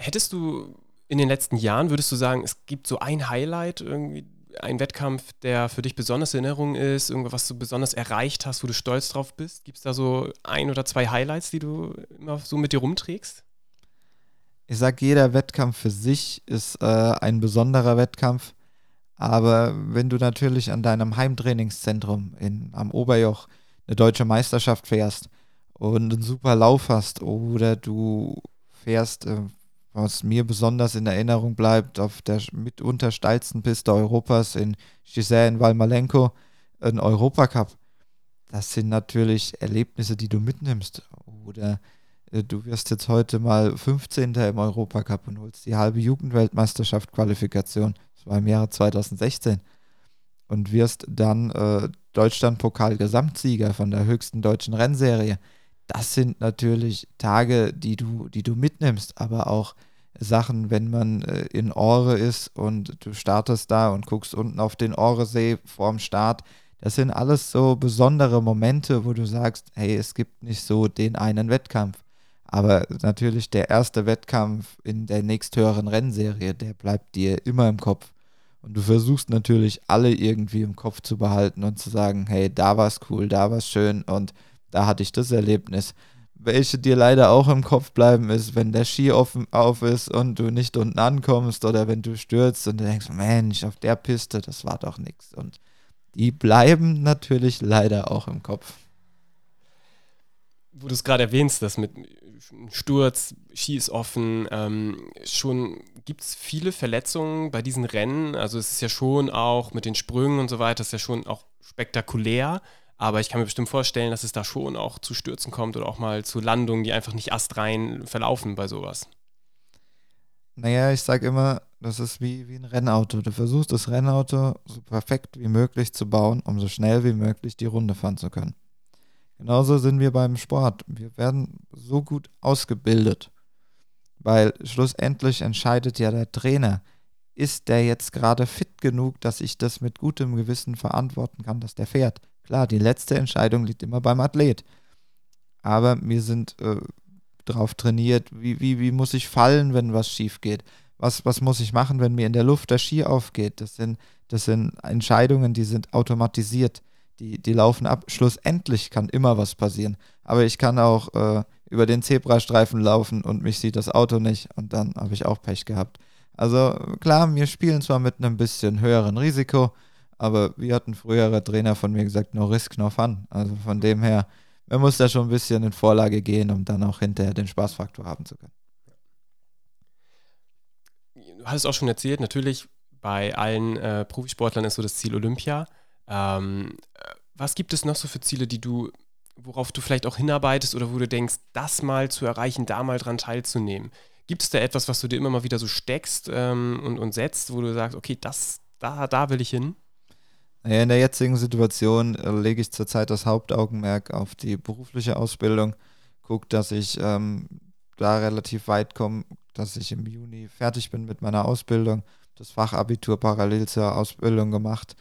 Hättest du in den letzten Jahren, würdest du sagen, es gibt so ein Highlight, irgendwie ein Wettkampf, der für dich besonders in Erinnerung ist, irgendwas, was du besonders erreicht hast, wo du stolz drauf bist? Gibt es da so ein oder zwei Highlights, die du immer so mit dir rumträgst? Ich sage, jeder Wettkampf für sich ist äh, ein besonderer Wettkampf. Aber wenn du natürlich an deinem Heimtrainingszentrum in, am Oberjoch eine deutsche Meisterschaft fährst und einen super Lauf hast oder du fährst, äh, was mir besonders in Erinnerung bleibt, auf der mitunter steilsten Piste Europas in Giselle Valmalenko, ein Europacup. Das sind natürlich Erlebnisse, die du mitnimmst. Oder äh, du wirst jetzt heute mal 15. im Europacup und holst die halbe Jugendweltmeisterschaft Qualifikation. Das war im Jahre 2016. Und wirst dann äh, Deutschlandpokal-Gesamtsieger von der höchsten deutschen Rennserie das sind natürlich Tage, die du, die du mitnimmst, aber auch Sachen, wenn man äh, in Ore ist und du startest da und guckst unten auf den Oresee vorm Start. Das sind alles so besondere Momente, wo du sagst, hey, es gibt nicht so den einen Wettkampf. Aber natürlich der erste Wettkampf in der nächsthöheren Rennserie, der bleibt dir immer im Kopf. Und du versuchst natürlich alle irgendwie im Kopf zu behalten und zu sagen, hey, da war's cool, da war's schön und da hatte ich das Erlebnis. Welche dir leider auch im Kopf bleiben ist, wenn der Ski offen auf ist und du nicht unten ankommst oder wenn du stürzt und du denkst, Mensch, auf der Piste, das war doch nichts. Und die bleiben natürlich leider auch im Kopf. Wo du es gerade erwähnst, das mit Sturz, Ski ist offen, ähm, schon gibt es viele Verletzungen bei diesen Rennen. Also es ist ja schon auch mit den Sprüngen und so weiter, ist ja schon auch spektakulär. Aber ich kann mir bestimmt vorstellen, dass es da schon auch zu Stürzen kommt oder auch mal zu Landungen, die einfach nicht astrein verlaufen bei sowas. Naja, ich sage immer, das ist wie, wie ein Rennauto. Du versuchst das Rennauto so perfekt wie möglich zu bauen, um so schnell wie möglich die Runde fahren zu können. Genauso sind wir beim Sport. Wir werden so gut ausgebildet, weil schlussendlich entscheidet ja der Trainer, ist der jetzt gerade fit genug, dass ich das mit gutem Gewissen verantworten kann, dass der fährt. Klar, die letzte Entscheidung liegt immer beim Athlet. Aber wir sind äh, darauf trainiert, wie, wie, wie muss ich fallen, wenn was schief geht? Was, was muss ich machen, wenn mir in der Luft der Ski aufgeht? Das sind, das sind Entscheidungen, die sind automatisiert. Die, die laufen ab. Schlussendlich kann immer was passieren. Aber ich kann auch äh, über den Zebrastreifen laufen und mich sieht das Auto nicht und dann habe ich auch Pech gehabt. Also klar, wir spielen zwar mit einem bisschen höheren Risiko, aber wie hat ein früherer Trainer von mir gesagt, no risk, no fun. Also von dem her, man muss da schon ein bisschen in Vorlage gehen, um dann auch hinterher den Spaßfaktor haben zu können. du hattest auch schon erzählt, natürlich bei allen äh, Profisportlern ist so das Ziel Olympia. Ähm, äh, was gibt es noch so für Ziele, die du, worauf du vielleicht auch hinarbeitest oder wo du denkst, das mal zu erreichen, da mal dran teilzunehmen? Gibt es da etwas, was du dir immer mal wieder so steckst ähm, und, und setzt, wo du sagst, okay, das, da, da will ich hin? In der jetzigen Situation äh, lege ich zurzeit das Hauptaugenmerk auf die berufliche Ausbildung, gucke, dass ich ähm, da relativ weit komme, dass ich im Juni fertig bin mit meiner Ausbildung, das Fachabitur parallel zur Ausbildung gemacht.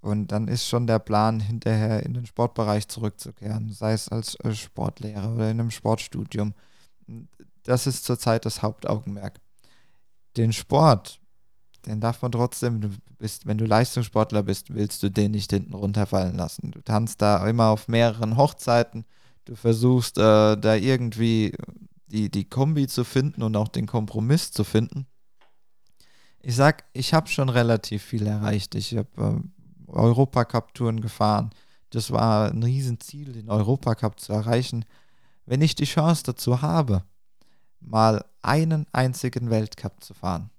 Und dann ist schon der Plan, hinterher in den Sportbereich zurückzukehren, sei es als äh, Sportlehrer oder in einem Sportstudium. Das ist zurzeit das Hauptaugenmerk. Den Sport, den darf man trotzdem, du bist, wenn du Leistungssportler bist, willst du den nicht hinten runterfallen lassen. Du tanzt da immer auf mehreren Hochzeiten, du versuchst äh, da irgendwie die, die Kombi zu finden und auch den Kompromiss zu finden. Ich sag, ich habe schon relativ viel erreicht. Ich habe äh, Europacup-Touren gefahren. Das war ein Riesenziel, den Europacup zu erreichen. Wenn ich die Chance dazu habe, mal einen einzigen Weltcup zu fahren,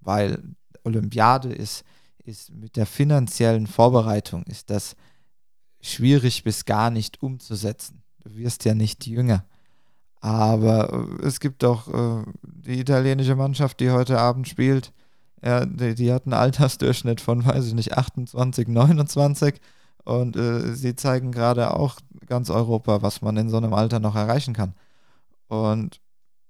weil Olympiade ist, ist mit der finanziellen Vorbereitung ist das schwierig bis gar nicht umzusetzen. Du wirst ja nicht jünger. Aber äh, es gibt auch äh, die italienische Mannschaft, die heute Abend spielt. Ja, die, die, hat einen Altersdurchschnitt von, weiß ich nicht, 28, 29. Und äh, sie zeigen gerade auch ganz Europa, was man in so einem Alter noch erreichen kann. Und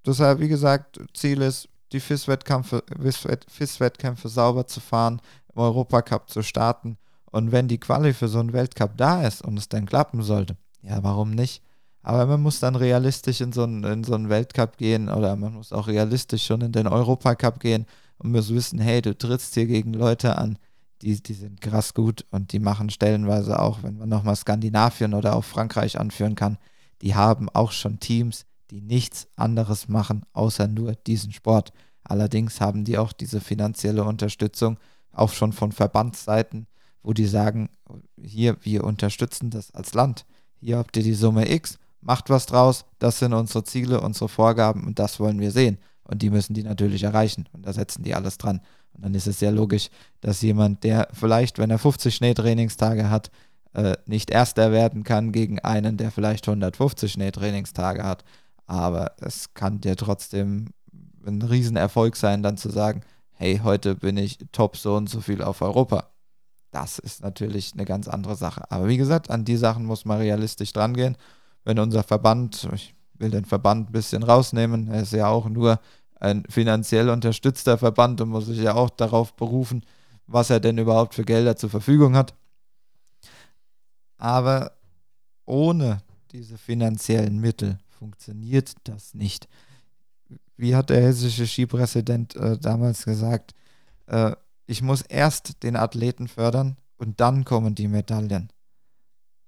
deshalb, wie gesagt, Ziel ist, die FIS-Wettkämpfe FIS sauber zu fahren, im Europacup zu starten. Und wenn die Quali für so einen Weltcup da ist und es dann klappen sollte, ja, warum nicht? Aber man muss dann realistisch in so einen, in so einen Weltcup gehen oder man muss auch realistisch schon in den Europacup gehen und muss wissen, hey, du trittst hier gegen Leute an, die, die sind krass gut und die machen stellenweise auch, wenn man nochmal Skandinavien oder auch Frankreich anführen kann, die haben auch schon Teams, die nichts anderes machen, außer nur diesen Sport. Allerdings haben die auch diese finanzielle Unterstützung, auch schon von Verbandsseiten, wo die sagen, hier, wir unterstützen das als Land. Hier habt ihr die Summe X macht was draus, das sind unsere Ziele, unsere Vorgaben und das wollen wir sehen. Und die müssen die natürlich erreichen und da setzen die alles dran. Und dann ist es sehr logisch, dass jemand, der vielleicht, wenn er 50 Schneetrainingstage hat, äh, nicht Erster werden kann gegen einen, der vielleicht 150 Schneetrainingstage hat. Aber es kann dir trotzdem ein Riesenerfolg sein, dann zu sagen, hey, heute bin ich top so und so viel auf Europa. Das ist natürlich eine ganz andere Sache. Aber wie gesagt, an die Sachen muss man realistisch drangehen wenn unser Verband, ich will den Verband ein bisschen rausnehmen, er ist ja auch nur ein finanziell unterstützter Verband und muss sich ja auch darauf berufen, was er denn überhaupt für Gelder zur Verfügung hat. Aber ohne diese finanziellen Mittel funktioniert das nicht. Wie hat der hessische Skipräsident äh, damals gesagt, äh, ich muss erst den Athleten fördern und dann kommen die Medaillen.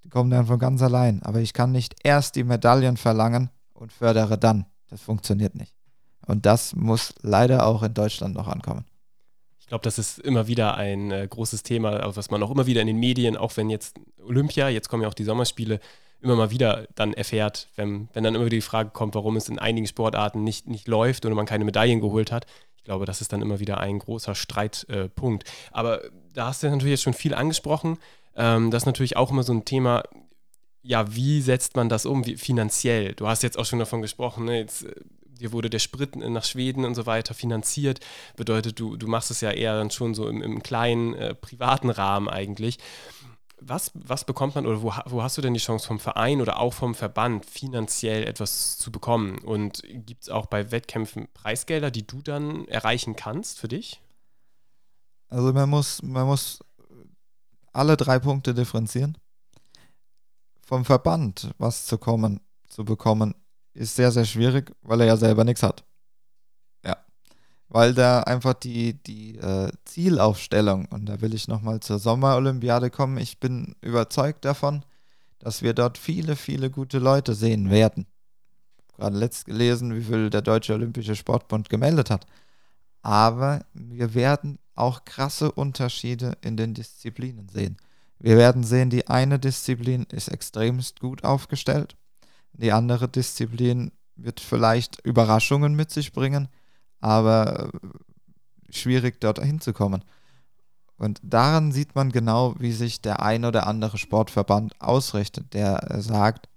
Die kommen dann von ganz allein. Aber ich kann nicht erst die Medaillen verlangen und fördere dann. Das funktioniert nicht. Und das muss leider auch in Deutschland noch ankommen. Ich glaube, das ist immer wieder ein äh, großes Thema, was man auch immer wieder in den Medien, auch wenn jetzt Olympia, jetzt kommen ja auch die Sommerspiele, immer mal wieder dann erfährt, wenn, wenn dann immer wieder die Frage kommt, warum es in einigen Sportarten nicht, nicht läuft oder man keine Medaillen geholt hat. Ich glaube, das ist dann immer wieder ein großer Streitpunkt. Äh, Aber da hast du natürlich jetzt schon viel angesprochen. Ähm, das ist natürlich auch immer so ein Thema, ja, wie setzt man das um wie, finanziell? Du hast jetzt auch schon davon gesprochen, ne? jetzt, äh, dir wurde der Sprit nach Schweden und so weiter finanziert. Bedeutet, du, du machst es ja eher dann schon so im, im kleinen, äh, privaten Rahmen eigentlich. Was, was bekommt man oder wo, wo hast du denn die Chance vom Verein oder auch vom Verband finanziell etwas zu bekommen? Und gibt es auch bei Wettkämpfen Preisgelder, die du dann erreichen kannst für dich? Also man muss, man muss alle drei Punkte differenzieren. Vom Verband was zu kommen, zu bekommen, ist sehr, sehr schwierig, weil er ja selber nichts hat. Weil da einfach die, die äh, Zielaufstellung, und da will ich nochmal zur Sommerolympiade kommen, ich bin überzeugt davon, dass wir dort viele, viele gute Leute sehen werden. Gerade letzt gelesen, wie viel der Deutsche Olympische Sportbund gemeldet hat. Aber wir werden auch krasse Unterschiede in den Disziplinen sehen. Wir werden sehen, die eine Disziplin ist extremst gut aufgestellt, die andere Disziplin wird vielleicht Überraschungen mit sich bringen, aber schwierig, dort hinzukommen. Und daran sieht man genau, wie sich der ein oder andere Sportverband ausrichtet, der sagt,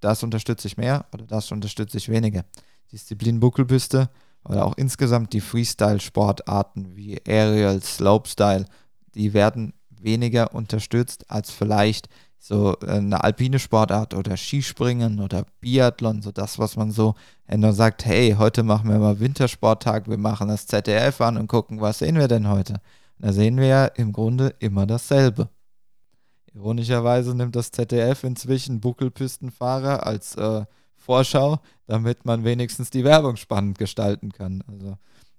das unterstütze ich mehr oder das unterstütze ich weniger. Disziplin Buckelpiste oder auch insgesamt die Freestyle-Sportarten wie Aerial, Slopestyle, die werden weniger unterstützt als vielleicht so eine alpine Sportart oder Skispringen oder Biathlon, so das, was man so nur sagt, hey, heute machen wir mal Wintersporttag, wir machen das ZDF an und gucken, was sehen wir denn heute? Da sehen wir ja im Grunde immer dasselbe. Ironischerweise nimmt das ZDF inzwischen Buckelpistenfahrer als äh, Vorschau, damit man wenigstens die Werbung spannend gestalten kann. Also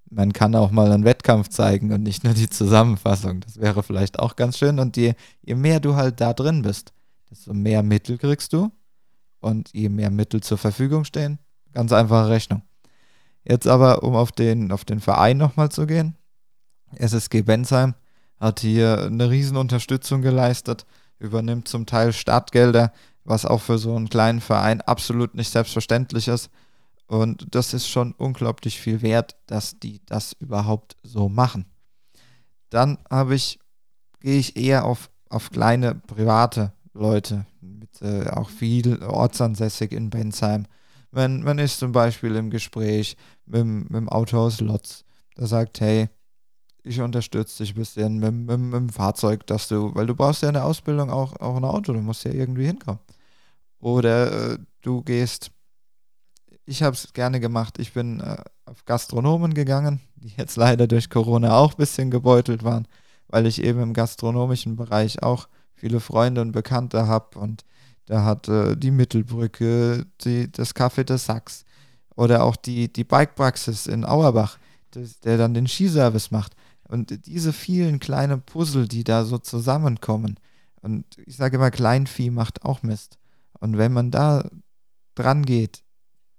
man kann auch mal einen Wettkampf zeigen und nicht nur die Zusammenfassung. Das wäre vielleicht auch ganz schön. Und je, je mehr du halt da drin bist, desto mehr Mittel kriegst du. Und je mehr Mittel zur Verfügung stehen, ganz einfache Rechnung. Jetzt aber, um auf den, auf den Verein nochmal zu gehen. SSG Bensheim hat hier eine Riesenunterstützung geleistet, übernimmt zum Teil Startgelder, was auch für so einen kleinen Verein absolut nicht selbstverständlich ist. Und das ist schon unglaublich viel wert, dass die das überhaupt so machen. Dann habe ich, gehe ich eher auf, auf kleine private Leute, mit, äh, auch viel ortsansässig in Bensheim. Wenn man ist zum Beispiel im Gespräch mit, mit dem Autohaus Lotz, der sagt, hey, ich unterstütze dich ein bisschen mit, mit, mit, dem Fahrzeug, dass du, weil du brauchst ja in der Ausbildung auch, auch ein Auto, du musst ja irgendwie hinkommen. Oder äh, du gehst ich habe es gerne gemacht. Ich bin äh, auf Gastronomen gegangen, die jetzt leider durch Corona auch ein bisschen gebeutelt waren, weil ich eben im gastronomischen Bereich auch viele Freunde und Bekannte habe. Und da hat äh, die Mittelbrücke, die, das Café des Sachs oder auch die, die Bikepraxis in Auerbach, das, der dann den Skiservice macht. Und diese vielen kleinen Puzzle, die da so zusammenkommen. Und ich sage immer, Kleinvieh macht auch Mist. Und wenn man da dran geht,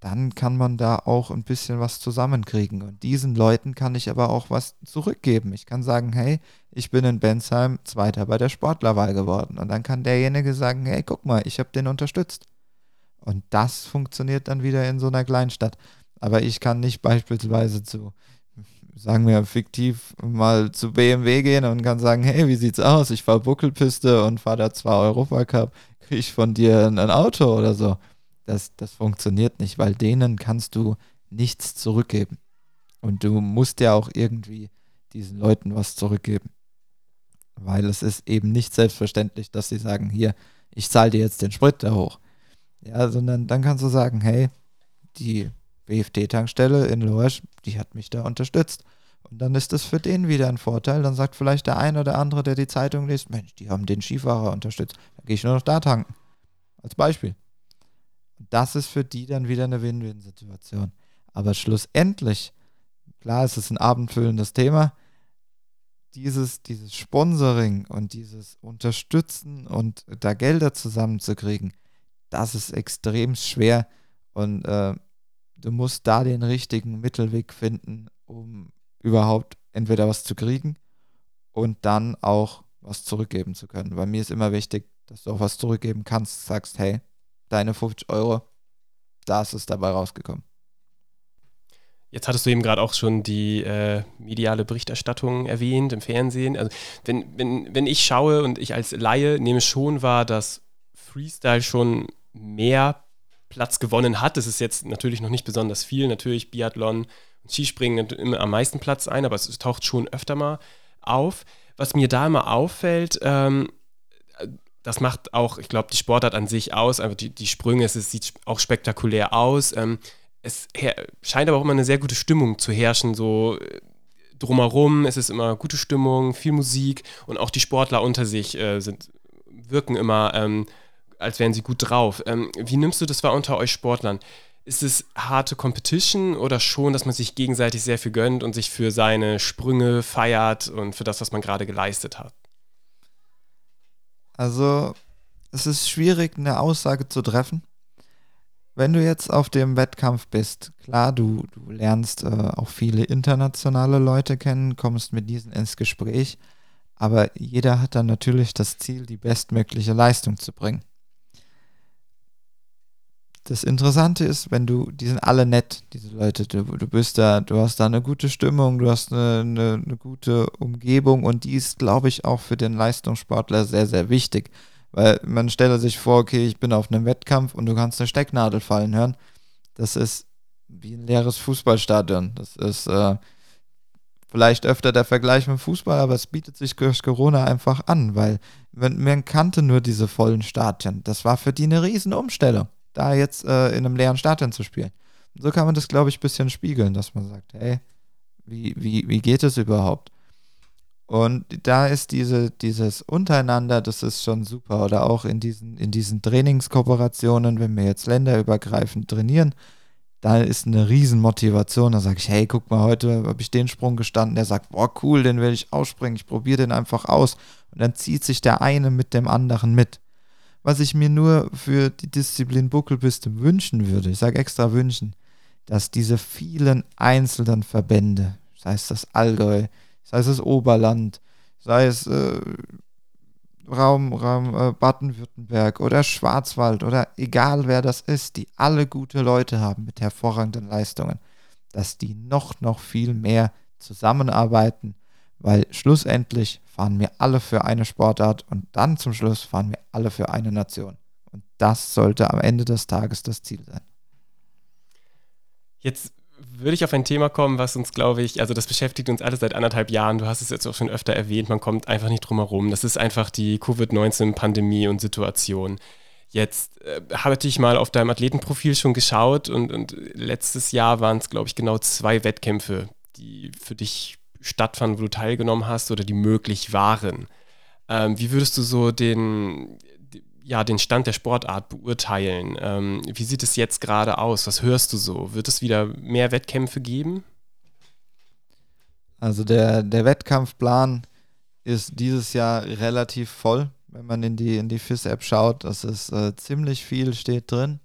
dann kann man da auch ein bisschen was zusammenkriegen. Und diesen Leuten kann ich aber auch was zurückgeben. Ich kann sagen, hey, ich bin in Bensheim Zweiter bei der Sportlerwahl geworden. Und dann kann derjenige sagen, hey, guck mal, ich habe den unterstützt. Und das funktioniert dann wieder in so einer Kleinstadt. Aber ich kann nicht beispielsweise zu, sagen wir fiktiv, mal zu BMW gehen und kann sagen, hey, wie sieht's aus? Ich fahre Buckelpiste und fahre da zwei Europacup. Kriege ich von dir ein Auto oder so? Das, das funktioniert nicht, weil denen kannst du nichts zurückgeben. Und du musst ja auch irgendwie diesen Leuten was zurückgeben. Weil es ist eben nicht selbstverständlich, dass sie sagen, hier, ich zahle dir jetzt den Sprit da hoch. Ja, sondern dann kannst du sagen, hey, die BFD-Tankstelle in Lorsch, die hat mich da unterstützt. Und dann ist das für den wieder ein Vorteil. Dann sagt vielleicht der ein oder andere, der die Zeitung liest, Mensch, die haben den Skifahrer unterstützt. Dann gehe ich nur noch da tanken. Als Beispiel das ist für die dann wieder eine Win-Win-Situation. Aber schlussendlich, klar, es ist ein abendfüllendes Thema, dieses, dieses Sponsoring und dieses Unterstützen und da Gelder zusammenzukriegen, das ist extrem schwer und äh, du musst da den richtigen Mittelweg finden, um überhaupt entweder was zu kriegen und dann auch was zurückgeben zu können. Bei mir ist immer wichtig, dass du auch was zurückgeben kannst, sagst, hey, deine 50 Euro, da ist es dabei rausgekommen. Jetzt hattest du eben gerade auch schon die äh, mediale Berichterstattung erwähnt im Fernsehen. Also wenn, wenn, wenn ich schaue und ich als Laie nehme schon wahr, dass Freestyle schon mehr Platz gewonnen hat. Das ist jetzt natürlich noch nicht besonders viel. Natürlich Biathlon und Skispringen immer am meisten Platz ein, aber es taucht schon öfter mal auf. Was mir da immer auffällt, ähm, das macht auch, ich glaube, die Sportart an sich aus, einfach die, die Sprünge, es, es sieht auch spektakulär aus. Ähm, es scheint aber auch immer eine sehr gute Stimmung zu herrschen, so äh, drumherum, es ist immer gute Stimmung, viel Musik und auch die Sportler unter sich äh, sind, wirken immer, ähm, als wären sie gut drauf. Ähm, wie nimmst du das wahr unter euch Sportlern? Ist es harte Competition oder schon, dass man sich gegenseitig sehr viel gönnt und sich für seine Sprünge feiert und für das, was man gerade geleistet hat? Also, es ist schwierig, eine Aussage zu treffen. Wenn du jetzt auf dem Wettkampf bist, klar, du, du lernst äh, auch viele internationale Leute kennen, kommst mit diesen ins Gespräch, aber jeder hat dann natürlich das Ziel, die bestmögliche Leistung zu bringen. Das Interessante ist, wenn du, die sind alle nett, diese Leute. Du, du bist da, du hast da eine gute Stimmung, du hast eine, eine, eine gute Umgebung und die ist, glaube ich, auch für den Leistungssportler sehr, sehr wichtig. Weil man stelle sich vor, okay, ich bin auf einem Wettkampf und du kannst eine Stecknadel fallen hören. Das ist wie ein leeres Fußballstadion. Das ist äh, vielleicht öfter der Vergleich mit Fußball, aber es bietet sich durch Corona einfach an, weil man kannte nur diese vollen Stadien. Das war für die eine Riesenumstellung da jetzt äh, in einem leeren Stadion zu spielen. So kann man das, glaube ich, ein bisschen spiegeln, dass man sagt, hey, wie, wie, wie geht es überhaupt? Und da ist diese, dieses Untereinander, das ist schon super. Oder auch in diesen, in diesen Trainingskooperationen, wenn wir jetzt länderübergreifend trainieren, da ist eine Riesenmotivation. Da sage ich, hey, guck mal, heute habe ich den Sprung gestanden. Der sagt, boah, cool, den will ich ausspringen. Ich probiere den einfach aus. Und dann zieht sich der eine mit dem anderen mit was ich mir nur für die Disziplin Buckelpiste wünschen würde, ich sage extra wünschen, dass diese vielen einzelnen Verbände, sei es das Allgäu, sei es das Oberland, sei es äh, Raum, Raum äh, Baden-Württemberg oder Schwarzwald oder egal wer das ist, die alle gute Leute haben mit hervorragenden Leistungen, dass die noch, noch viel mehr zusammenarbeiten, weil schlussendlich fahren wir alle für eine Sportart und dann zum Schluss fahren wir alle für eine Nation. Und das sollte am Ende des Tages das Ziel sein. Jetzt würde ich auf ein Thema kommen, was uns, glaube ich, also das beschäftigt uns alle seit anderthalb Jahren. Du hast es jetzt auch schon öfter erwähnt, man kommt einfach nicht drum herum. Das ist einfach die Covid-19-Pandemie und Situation. Jetzt äh, hatte ich mal auf deinem Athletenprofil schon geschaut und, und letztes Jahr waren es, glaube ich, genau zwei Wettkämpfe, die für dich stattfanden, wo du teilgenommen hast oder die möglich waren. Ähm, wie würdest du so den, ja, den Stand der Sportart beurteilen? Ähm, wie sieht es jetzt gerade aus? Was hörst du so? Wird es wieder mehr Wettkämpfe geben? Also der, der Wettkampfplan ist dieses Jahr relativ voll, wenn man in die, in die FIS-App schaut. Das ist äh, ziemlich viel steht drin.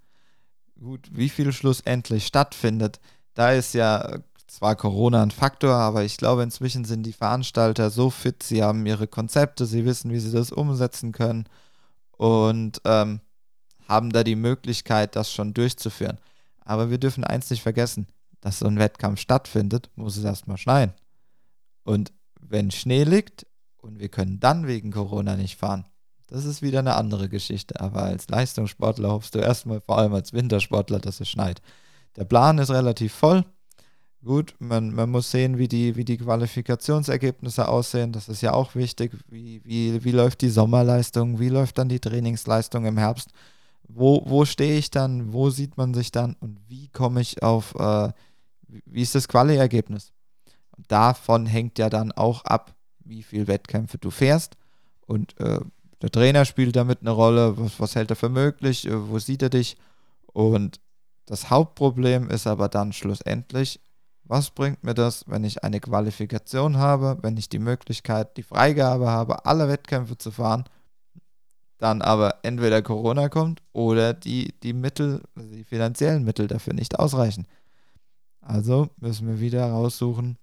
Gut, wie viel schlussendlich stattfindet, da ist ja zwar Corona ein Faktor, aber ich glaube, inzwischen sind die Veranstalter so fit, sie haben ihre Konzepte, sie wissen, wie sie das umsetzen können und ähm, haben da die Möglichkeit, das schon durchzuführen. Aber wir dürfen eins nicht vergessen, dass so ein Wettkampf stattfindet, muss es erstmal schneien. Und wenn Schnee liegt und wir können dann wegen Corona nicht fahren, das ist wieder eine andere Geschichte. Aber als Leistungssportler hoffst du erstmal, vor allem als Wintersportler, dass es schneit. Der Plan ist relativ voll. Gut, man, man muss sehen, wie die, wie die Qualifikationsergebnisse aussehen. Das ist ja auch wichtig. Wie, wie, wie läuft die Sommerleistung? Wie läuft dann die Trainingsleistung im Herbst? Wo, wo stehe ich dann? Wo sieht man sich dann? Und wie komme ich auf, äh, wie ist das Quali-Ergebnis? Davon hängt ja dann auch ab, wie viele Wettkämpfe du fährst. Und äh, der Trainer spielt damit eine Rolle. Was, was hält er für möglich? Äh, wo sieht er dich? Und das Hauptproblem ist aber dann schlussendlich, was bringt mir das, wenn ich eine Qualifikation habe, wenn ich die Möglichkeit, die Freigabe habe, alle Wettkämpfe zu fahren, dann aber entweder Corona kommt oder die, die Mittel, also die finanziellen Mittel dafür nicht ausreichen. Also müssen wir wieder raussuchen,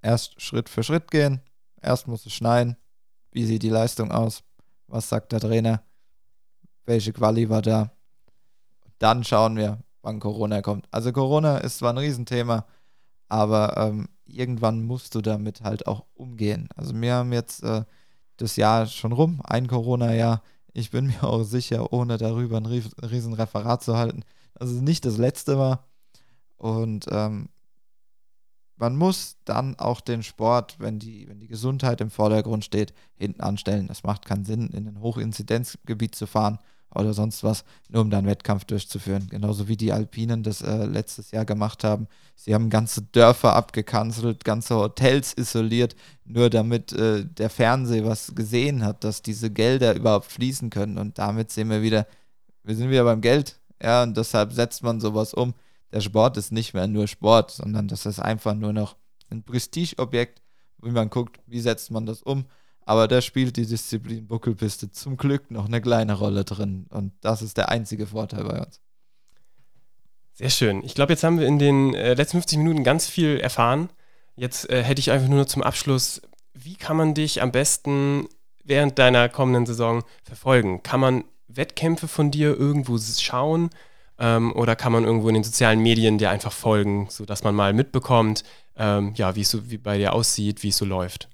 erst Schritt für Schritt gehen, erst muss es schneien, wie sieht die Leistung aus, was sagt der Trainer, welche Quali war da, dann schauen wir, wann Corona kommt. Also Corona ist zwar ein Riesenthema, aber ähm, irgendwann musst du damit halt auch umgehen. Also wir haben jetzt äh, das Jahr schon rum, ein Corona-Jahr. Ich bin mir auch sicher, ohne darüber ein riesen Referat zu halten, dass es nicht das letzte war. Und ähm, man muss dann auch den Sport, wenn die, wenn die Gesundheit im Vordergrund steht, hinten anstellen. Es macht keinen Sinn, in ein Hochinzidenzgebiet zu fahren oder sonst was, nur um dann Wettkampf durchzuführen. Genauso wie die Alpinen das äh, letztes Jahr gemacht haben. Sie haben ganze Dörfer abgekanzelt, ganze Hotels isoliert, nur damit äh, der Fernseher was gesehen hat, dass diese Gelder überhaupt fließen können. Und damit sehen wir wieder, wir sind wieder beim Geld. Ja, und deshalb setzt man sowas um. Der Sport ist nicht mehr nur Sport, sondern das ist einfach nur noch ein Prestigeobjekt, wie man guckt, wie setzt man das um aber da spielt die Disziplin Buckelpiste zum Glück noch eine kleine Rolle drin. Und das ist der einzige Vorteil bei uns. Sehr schön. Ich glaube, jetzt haben wir in den äh, letzten 50 Minuten ganz viel erfahren. Jetzt äh, hätte ich einfach nur zum Abschluss, wie kann man dich am besten während deiner kommenden Saison verfolgen? Kann man Wettkämpfe von dir irgendwo schauen? Ähm, oder kann man irgendwo in den sozialen Medien dir einfach folgen, sodass man mal mitbekommt, ähm, ja, wie es so wie bei dir aussieht, wie es so läuft?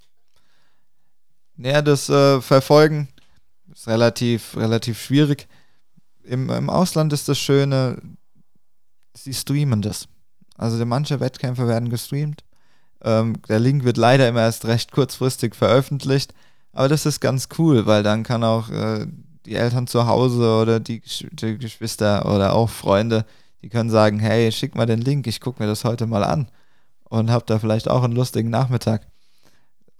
Ja, das äh, Verfolgen ist relativ, relativ schwierig. Im, Im Ausland ist das Schöne, sie streamen das. Also manche Wettkämpfe werden gestreamt. Ähm, der Link wird leider immer erst recht kurzfristig veröffentlicht. Aber das ist ganz cool, weil dann kann auch äh, die Eltern zu Hause oder die, die, Geschwister oder auch Freunde, die können sagen, hey, schick mal den Link, ich gucke mir das heute mal an und hab da vielleicht auch einen lustigen Nachmittag.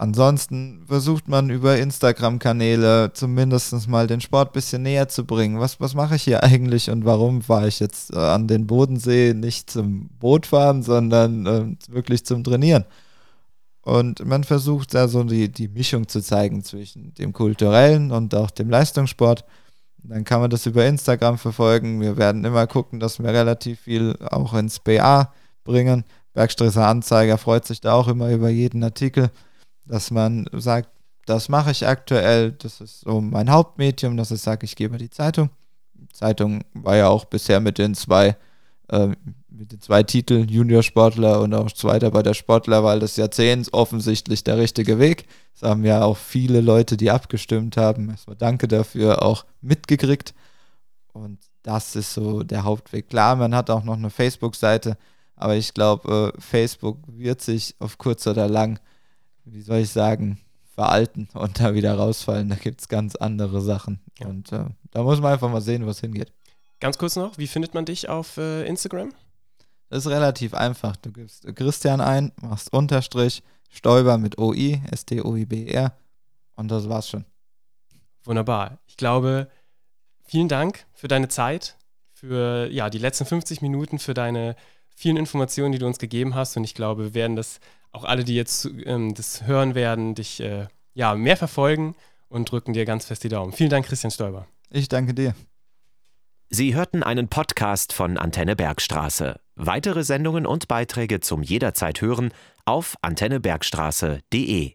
Ansonsten versucht man über Instagram-Kanäle zumindest mal den Sport ein bisschen näher zu bringen. Was, was mache ich hier eigentlich und warum fahre ich jetzt äh, an den Bodensee nicht zum Bootfahren, sondern äh, wirklich zum Trainieren? Und man versucht da so die, die Mischung zu zeigen zwischen dem kulturellen und auch dem Leistungssport. Dann kann man das über Instagram verfolgen. Wir werden immer gucken, dass wir relativ viel auch ins BA bringen. Bergstresser Anzeiger freut sich da auch immer über jeden Artikel dass man sagt, das mache ich aktuell, das ist so mein Hauptmedium, dass ich sage, ich gebe die Zeitung. Die Zeitung war ja auch bisher mit den zwei, äh, mit den zwei Titeln Juniorsportler und auch Zweiter bei der Sportlerwahl des Jahrzehnts offensichtlich der richtige Weg. Das haben ja auch viele Leute, die abgestimmt haben. Erstmal danke dafür, auch mitgekriegt. Und das ist so der Hauptweg. Klar, man hat auch noch eine Facebook-Seite, aber ich glaube, äh, Facebook wird sich auf kurz oder lang wie soll ich sagen, veralten und da wieder rausfallen. Da gibt es ganz andere Sachen. Ja. Und äh, da muss man einfach mal sehen, wo es hingeht. Ganz kurz noch, wie findet man dich auf äh, Instagram? Das ist relativ einfach. Du gibst Christian ein, machst Unterstrich, Stäuber mit OI, S-T-O-I-B-R und das war's schon. Wunderbar. Ich glaube, vielen Dank für deine Zeit, für ja, die letzten 50 Minuten, für deine vielen Informationen, die du uns gegeben hast. Und ich glaube, wir werden das auch alle, die jetzt ähm, das hören werden, dich äh, ja, mehr verfolgen und drücken dir ganz fest die Daumen. Vielen Dank, Christian Stoiber. Ich danke dir. Sie hörten einen Podcast von Antenne Bergstraße. Weitere Sendungen und Beiträge zum jederzeit hören auf antennebergstraße.de.